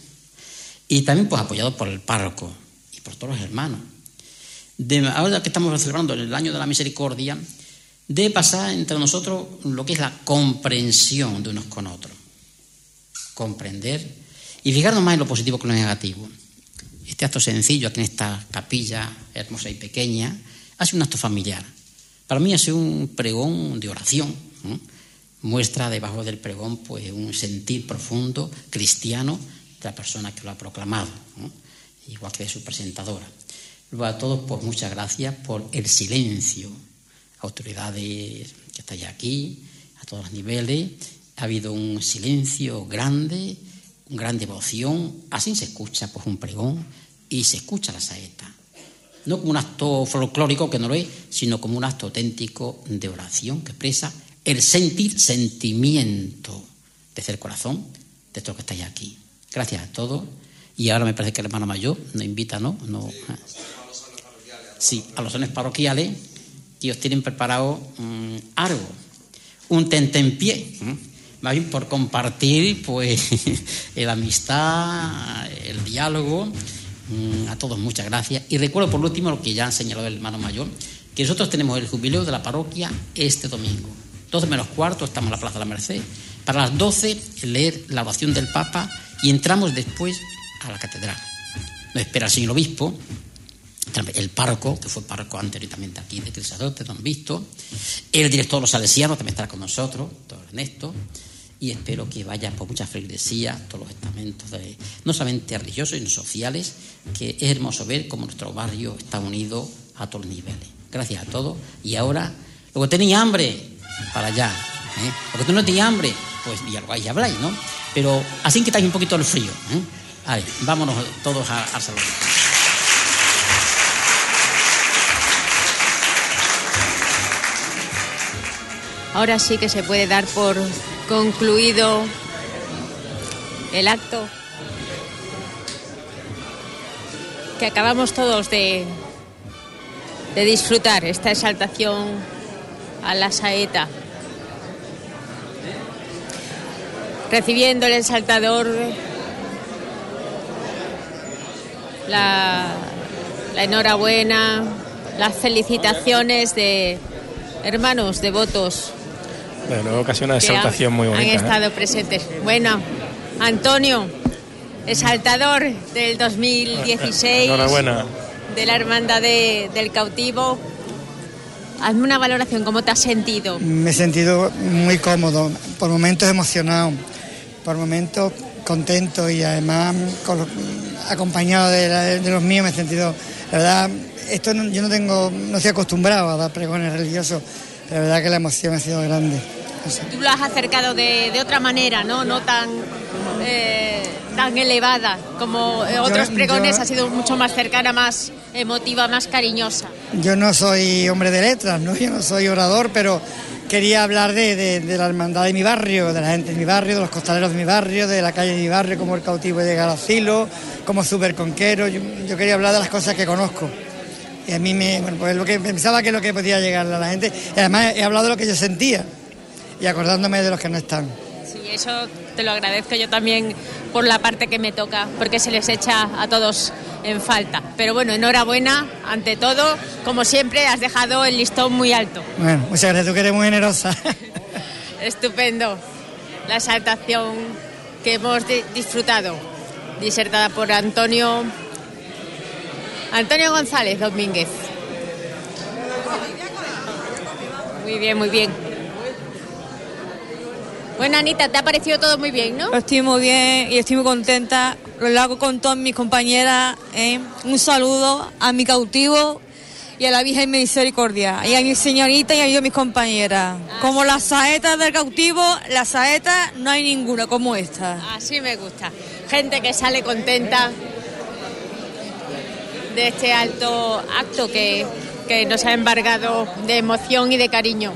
y también pues apoyados por el párroco y por todos los hermanos. De, ahora que estamos celebrando el año de la misericordia, debe pasar entre nosotros lo que es la comprensión de unos con otros. Comprender y fijarnos más en lo positivo que en lo negativo. Este acto sencillo aquí en esta capilla hermosa y pequeña ha sido un acto familiar. Para mí ha sido un pregón de oración. Muestra debajo del pregón pues, un sentir profundo cristiano de la persona que lo ha proclamado, igual que de su presentadora. Luego a todos, pues muchas gracias por el silencio autoridades que estáis aquí, a todos los niveles. Ha habido un silencio grande, gran devoción. Así se escucha pues, un pregón y se escucha la saeta. No como un acto folclórico, que no lo es, sino como un acto auténtico de oración que expresa el sentir sentimiento desde el corazón de todos los que estáis aquí. Gracias a todos. Y ahora me parece que el hermano mayor nos invita, ¿no? no sí, a los sones parroquiales que ellos tienen preparado um, algo, un tentempié, ¿eh? Por compartir pues la amistad, el diálogo. Um, a todos muchas gracias. Y recuerdo por último lo que ya ha señalado el hermano mayor, que nosotros tenemos el jubileo de la parroquia este domingo. 12 menos cuarto, estamos en la Plaza de la Merced. Para las 12 leer la oración del Papa y entramos después a la catedral. Nos espera el señor obispo, el párroco, que fue párroco anteriormente aquí de Crisadote, don Visto, el director de los salesianos también estará con nosotros, don Ernesto, y espero que vaya por muchas feligresías, todos los estamentos, no solamente religiosos, sino sociales, que es hermoso ver cómo nuestro barrio está unido a todos los niveles. Gracias a todos. Y ahora, luego tenéis hambre, para allá. ¿eh? Porque tú no tenías hambre, pues dialogáis y habláis, ¿no? Pero así quitáis un poquito el frío. ¿eh? A ver, vámonos todos al salón. Ahora sí que se puede dar por concluido el acto que acabamos todos de, de disfrutar, esta exaltación a la saeta. Recibiendo el exaltador la, la enhorabuena, las felicitaciones de hermanos devotos desde luego que ha sido una exaltación muy bonita. Han estado ¿eh? presentes. Bueno, Antonio, exaltador del 2016. Enhorabuena. De la Hermandad de, del Cautivo. Hazme una valoración, ¿cómo te has sentido? Me he sentido muy cómodo, por momentos emocionado, por momentos contento y además con, acompañado de, la, de, los míos me he sentido, la verdad, esto no, yo no tengo, no estoy acostumbrado a dar pregones religiosos la verdad que la emoción ha sido grande. Tú lo has acercado de, de otra manera, ¿no? No tan, eh, tan elevada como otros yo, pregones, yo, ha sido mucho más cercana, más emotiva, más cariñosa. Yo no soy hombre de letras, ¿no? Yo no soy orador, pero quería hablar de, de, de, la hermandad de mi barrio, de la gente de mi barrio, de los costaleros de mi barrio, de la calle de mi barrio, como el cautivo de Galacilo, como Superconquero. Yo, yo quería hablar de las cosas que conozco. Y a mí me, bueno, pues lo que pensaba que es lo que podía llegar a la gente. Y además he hablado de lo que yo sentía y acordándome de los que no están. Sí, eso te lo agradezco yo también por la parte que me toca, porque se les echa a todos en falta. Pero bueno, enhorabuena, ante todo, como siempre, has dejado el listón muy alto. Bueno, muchas gracias, tú que eres muy generosa. Estupendo. La exaltación que hemos di- disfrutado, disertada por Antonio Antonio González Domínguez. Muy bien, muy bien. Bueno, Anita, te ha parecido todo muy bien, ¿no? Estoy muy bien y estoy muy contenta. Lo hago con todas mis compañeras. ¿eh? Un saludo a mi cautivo y a la Virgen Misericordia. Y a mi señorita y a yo, mis compañeras. Como las saetas del cautivo, las saetas no hay ninguna como esta. Así me gusta. Gente que sale contenta de este alto acto que, que nos ha embargado de emoción y de cariño.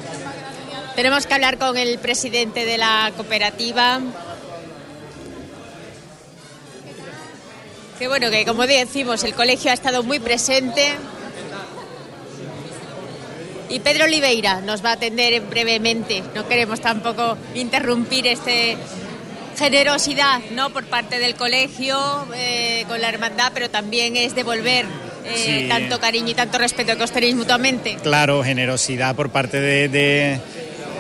Tenemos que hablar con el presidente de la cooperativa. Que bueno, que como decimos, el colegio ha estado muy presente. Y Pedro Oliveira nos va a atender brevemente. No queremos tampoco interrumpir este generosidad, ¿no? Por parte del colegio eh, con la hermandad, pero también es devolver eh, Sí. tanto cariño y tanto respeto que os tenéis mutuamente. Claro, generosidad por parte de, de,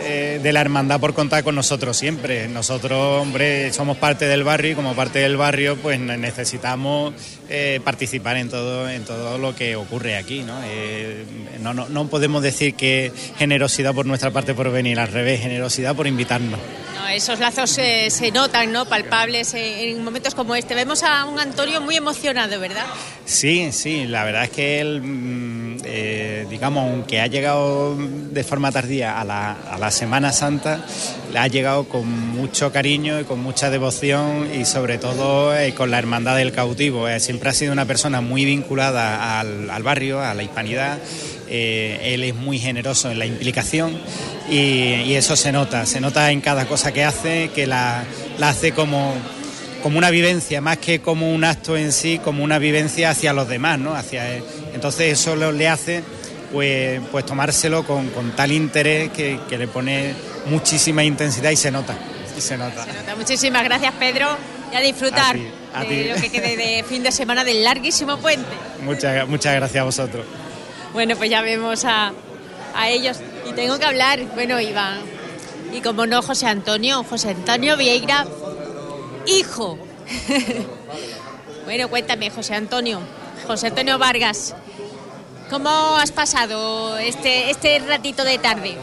eh, de la hermandad por contar con nosotros siempre. Nosotros, hombre, somos parte del barrio y como parte del barrio, pues ne- necesitamos eh, participar en todo, en todo lo que ocurre aquí, ¿no? Eh, no, no, no podemos decir que generosidad por nuestra parte por venir, al revés, generosidad por invitarnos. No, esos lazos se notan, ¿no? Palpables en momentos como este. Vemos a un Antonio muy emocionado, ¿verdad? Sí, sí, la verdad es que él, mm, eh, digamos, aunque ha llegado de forma tardía a la, a la Semana Santa, ha llegado con mucho cariño y con mucha devoción y sobre todo eh, con la hermandad del cautivo. Eh, siempre ha sido una persona muy vinculada al, al barrio, a la hispanidad. Él es muy generoso en la implicación y, y eso se nota, se nota en cada cosa que hace, que la, la hace como como una vivencia, más que como un acto en sí, como una vivencia hacia los demás, ¿no? Hacia él. Entonces eso lo- le hace pues, pues tomárselo con, con tal interés que, que le pone muchísima intensidad y se nota, y se nota. Muchísimas gracias, Pedro. Y a disfrutar A ti, a de ti. lo que quede de fin de semana del larguísimo puente. Muchas, muchas gracias a vosotros. Bueno, pues ya vemos a, a ellos. Y tengo que hablar, bueno, Iván. Y como no, José Antonio, José Antonio Vieira, hijo. bueno, cuéntame, José Antonio. José Antonio Vargas, ¿cómo has pasado este, este ratito de tarde?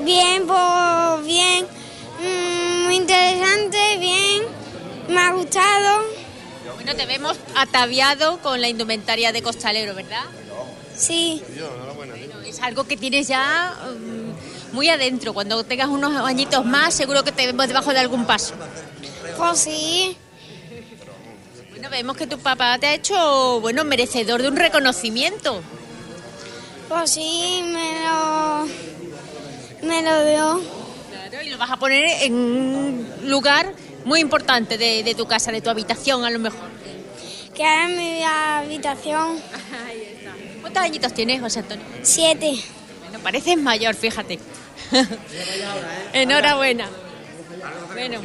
Bien, pues bien. Mm, muy interesante, bien. Me ha gustado. Bueno, te vemos ataviado con la indumentaria de costalero, ¿verdad? Sí. Bueno, es algo que tienes ya mm, muy adentro. Cuando tengas unos añitos más, seguro que te vemos debajo de algún paso. Pues sí. Bueno, vemos que tu papá te ha hecho, bueno, merecedor de un reconocimiento. Pues sí, me lo. Me lo dio. Claro, y lo vas a poner en un lugar muy importante de, de tu casa, de tu habitación, a lo mejor. Que ahora en mi habitación. Ahí está. ¿Cuántos añitos tienes, José Antonio? Siete. Bueno, pareces mayor, fíjate. Enhorabuena. Bueno.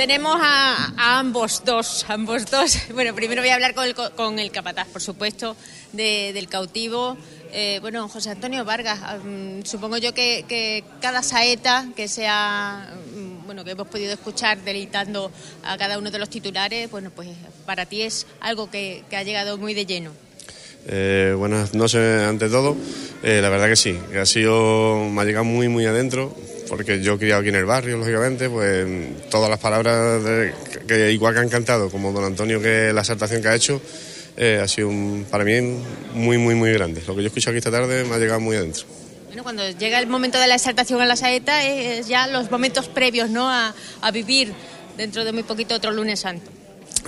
Tenemos a, a ambos dos, ambos dos. Bueno, primero voy a hablar con el, co- con el capataz, por supuesto, de- del cautivo. Eh, bueno, José Antonio Vargas, supongo yo que, que cada saeta que sea, mm, bueno, que hemos podido escuchar deleitando a cada uno de los titulares, bueno, pues para ti es algo que, que ha llegado muy de lleno. Eh, buenas noches ante todo. Eh, la verdad que sí, que ha sido, me ha llegado muy, muy adentro, porque yo he criado aquí en el barrio, lógicamente, pues todas las palabras de- que igual que han cantado, como don Antonio, que la exaltación que ha hecho, eh, ha sido un- para mí muy, muy, muy grande. Lo que yo he escuchado aquí esta tarde me ha llegado muy adentro. Bueno, cuando llega el momento de la exaltación a la saeta es ya los momentos previos ¿no? a, a vivir dentro de muy poquito otro lunes santo.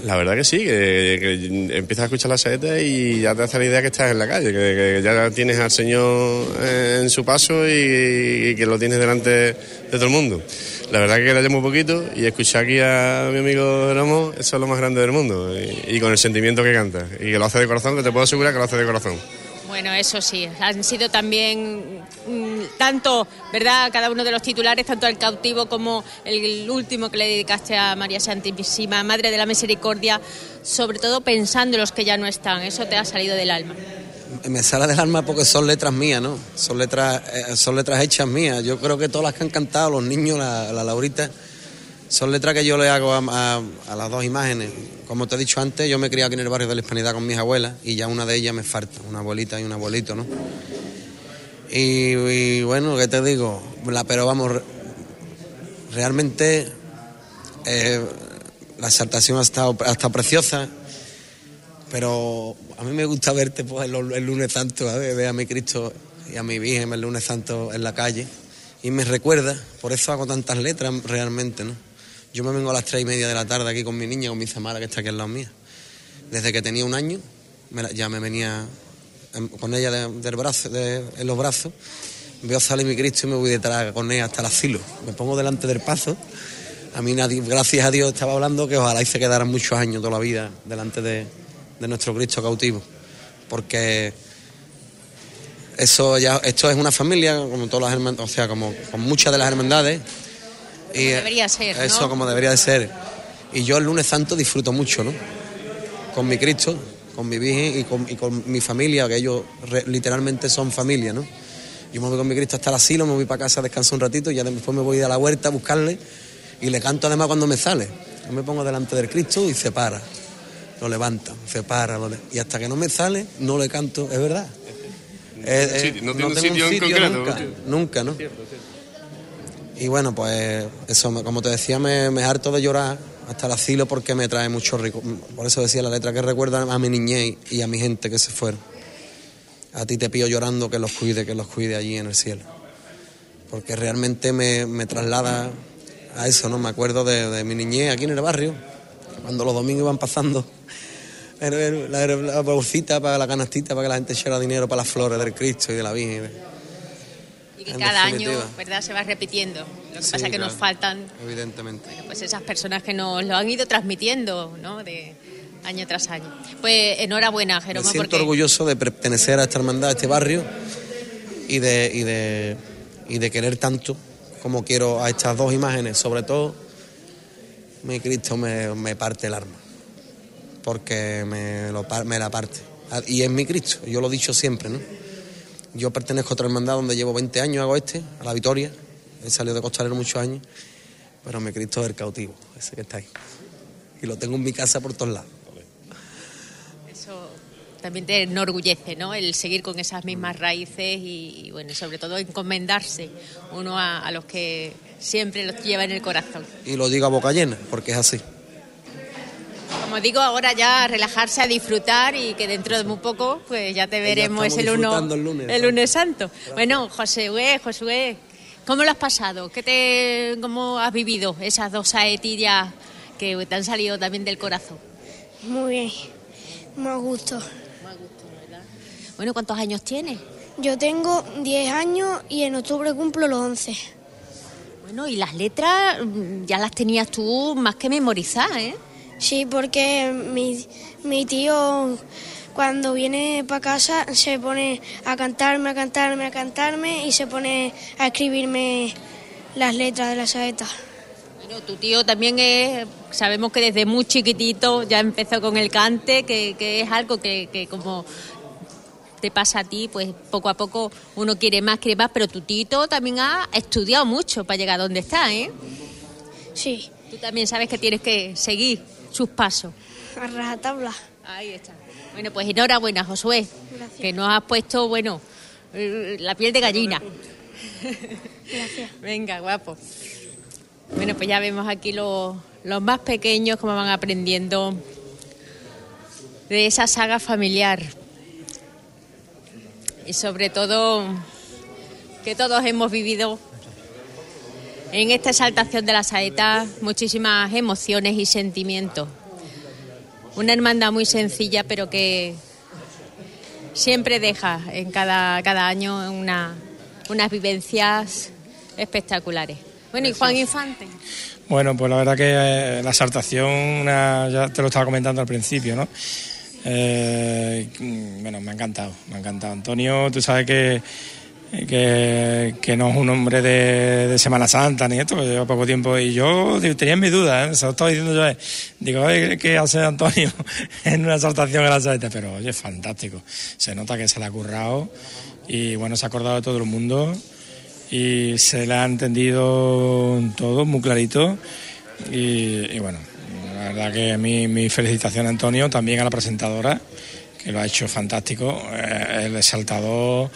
La verdad que sí, que, empiezas a escuchar la saeta y ya te hace la idea que estás en la calle, que, ya tienes al Señor eh, en su paso y, que lo tienes delante de todo el mundo. La verdad que le muy poquito y escuchar aquí a mi amigo Jeromo, eso es lo más grande del mundo y con el sentimiento que canta y que lo hace de corazón, que te puedo asegurar que lo hace de corazón. Bueno, eso sí, han sido también mm, tanto, ¿verdad? Cada uno de los titulares, tanto el cautivo como el último que le dedicaste a María Santísima, Madre de la Misericordia, sobre todo pensando en los que ya no están. Eso te ha salido del alma. Me sale del alma porque son letras mías, ¿no? Son letras, eh, son letras hechas mías. Yo creo que todas las que han cantado, los niños, la, la Laurita, son letras que yo le hago a, las dos imágenes. Como te he dicho antes, yo me criado aquí en el barrio de la Hispanidad con mis abuelas y ya una de ellas me falta, una abuelita y un abuelito, ¿no? Y, bueno, ¿qué te digo? Pero vamos, re- realmente eh, la exaltación ha estado, ha preciosa, pero a mí me gusta verte pues, el, lunes santo, ver, ver a mi Cristo y a mi Virgen el lunes santo en la calle y me recuerda, por eso hago tantas letras realmente, ¿no? Yo me vengo a las tres y media de la tarde aquí con mi niña, con mi Zamara, que está aquí al lado mía. Desde que tenía un año, ya me venía con ella en los brazos, veo salir mi Cristo y me voy detrás con ella hasta el asilo. Me pongo delante del paso. A mí, nadie, gracias a Dios, estaba hablando que ojalá y se quedaran muchos años toda la vida delante de, de nuestro Cristo cautivo. Porque eso ya, esto es una familia, como todas las hermandades, o sea, como con muchas de las hermandades. Y eh, debería ser, ¿no? Eso como debería de ser. Y yo el lunes santo disfruto mucho, ¿no? Con mi Cristo, con mi Virgen y con, y con mi familia, que ellos re- literalmente son familia, ¿no? Yo me voy con mi Cristo hasta el asilo, me voy para casa, descanso un ratito y ya después me voy a la huerta a buscarle y le canto además cuando me sale. Yo me pongo delante del Cristo y se para, lo levanta, se para, lo le- y hasta que no me sale no le canto, es verdad. Eh, eh, sitio, no tiene un tengo sitio en concreto, nunca, ¿no? nunca, ¿no? Y bueno, pues eso, como te decía, me, harto de llorar hasta el asilo porque me trae mucho rico. Por eso decía la letra que recuerda a mi niñez y a mi gente que se fueron. A ti te pido llorando que los cuide, que los cuide allí en el cielo. Porque realmente me, me traslada a eso, ¿no? Me acuerdo de, mi niñez aquí en el barrio, cuando los domingos iban pasando la bolsita para la canastita, para que la gente echara dinero para las flores del Cristo y de la Virgen. Y que En cada año. ¿verdad?, se va repitiendo. Lo que Sí, pasa es que nos faltan Evidentemente. pues esas personas que nos lo han ido transmitiendo, ¿no?, de año tras año. Pues enhorabuena, Me Jeroma, siento porque orgulloso de pertenecer a esta hermandad, a este barrio y de, y de, y de querer tanto como quiero a estas dos imágenes. Sobre todo, mi Cristo me, me parte el alma, porque me, lo, me la parte. Y es mi Cristo, yo lo he dicho siempre, ¿no? Yo pertenezco a otra hermandad donde llevo 20 años, hago este, a la Vitoria. He salido de costalero muchos años, pero mi Cristo es el cautivo, ese que está ahí. Y lo tengo en mi casa por todos lados. eso también te enorgullece, ¿no?, el seguir con esas mismas raíces y, y, bueno, sobre todo encomendarse uno a, a los que siempre los lleva en el corazón. Y lo digo a boca llena, porque es así. Como digo, ahora ya a relajarse, a disfrutar y que dentro de muy poco pues ya te veremos estamos el, uno, el lunes, el lunes santo. Bueno, Josué, Josué, ¿cómo lo has pasado? ¿Qué te, ¿Cómo has vivido esas dos saetillas que te han salido también del corazón? Muy bien, me gusto. Bueno, ¿cuántos años tienes? Yo tengo 10 años y en octubre cumplo los 11. Bueno, y las letras mm, ya las tenías tú más que memorizadas, ¿eh? Sí, porque mi, mi tío cuando viene para casa se pone a cantarme, a cantarme, a cantarme y se pone a escribirme las letras de la saeta. Bueno, tu tío también es, sabemos que desde muy chiquitito ya empezó con el cante, que, que es algo que, que como te pasa a ti, pues poco a poco uno quiere más, quiere más, pero tu tito también ha estudiado mucho para llegar a donde está, ¿eh? Sí. Tú también sabes que tienes que seguir sus pasos. A rajatabla. Ahí está. Bueno, pues enhorabuena, Josué, Gracias. que nos has puesto, bueno, la piel de gallina. Gracias. Venga, guapo. Bueno, pues ya vemos aquí los, los más pequeños cómo van aprendiendo de esa saga familiar. Y sobre todo que todos hemos vivido en esta exaltación de la saeta muchísimas emociones y sentimientos. Una hermandad muy sencilla, pero que siempre deja en cada, cada año una, unas vivencias espectaculares. Bueno, y Juan Infante. Bueno, pues la verdad que eh, la exaltación, una- ya te lo estaba comentando al principio, ¿no? Eh, bueno, me ha encantado, me ha encantado. Antonio, tú sabes que, que, no es un hombre de, Semana Santa ni esto, que lleva poco tiempo. Y yo tenía mis dudas, ¿eh? se lo estaba diciendo yo. Digo, ¿qué hace Antonio en una exaltación a la? Pero oye, fantástico. Se nota que se le ha currado y bueno, se ha acordado de todo el mundo y se le ha entendido todo muy clarito. y bueno, la verdad que mi, mi felicitación a Antonio, también a la presentadora, que lo ha hecho fantástico, eh, el exaltador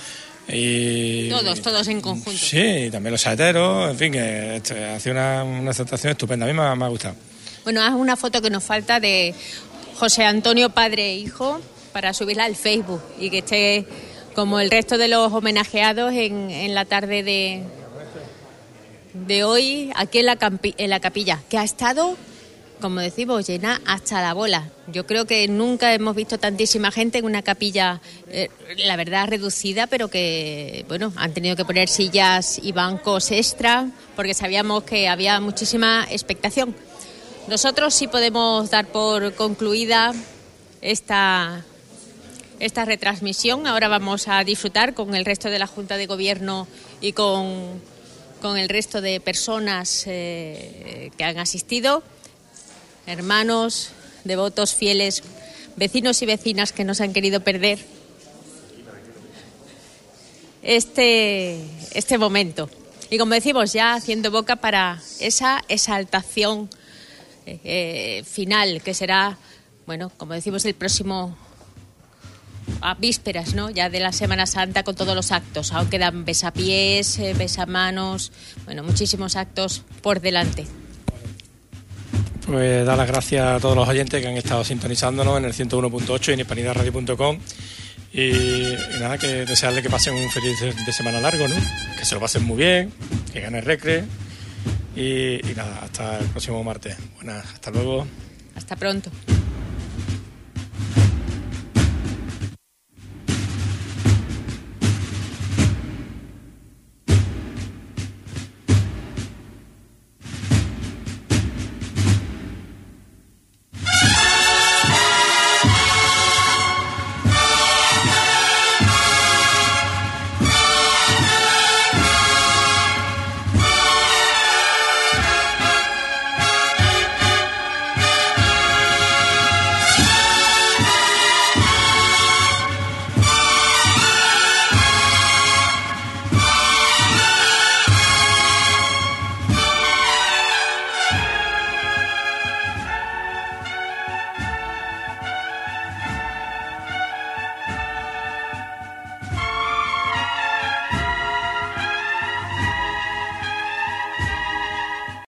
y... Todos, todos en conjunto. Sí, también los saeteros, en fin, que este, hace una, una aceptación estupenda, a mí me, ha gustado. Bueno, haz una foto que nos falta de José Antonio, padre e hijo, para subirla al Facebook y que esté como el resto de los homenajeados en, en la tarde de, de hoy aquí en la, en la capilla, que ha estado como decimos, llena hasta la bola. Yo creo que nunca hemos visto tantísima gente en una capilla, eh, la verdad, reducida, pero que, bueno, han tenido que poner sillas y bancos extra porque sabíamos que había muchísima expectación. Nosotros sí podemos dar por concluida esta, esta retransmisión. Ahora vamos a disfrutar con el resto de la Junta de Gobierno y con, con el resto de personas eh, que han asistido hermanos, devotos, fieles, vecinos y vecinas que nos han querido perder este, este momento. Y como decimos, ya haciendo boca para esa exaltación eh, final, que será, bueno, como decimos, el próximo a vísperas, ¿no? Ya de la Semana Santa con todos los actos. Aún quedan besapiés, eh, besamanos, bueno, muchísimos actos por delante. Pues dar las gracias a todos los oyentes que han estado sintonizándonos en el 101.8 y en hispanidadradio.com. Y, nada, que desearle que pasen un feliz de semana largo, ¿no? Que se lo pasen muy bien, que gane recre. Y nada, hasta el próximo martes. Buenas, hasta luego. Hasta pronto.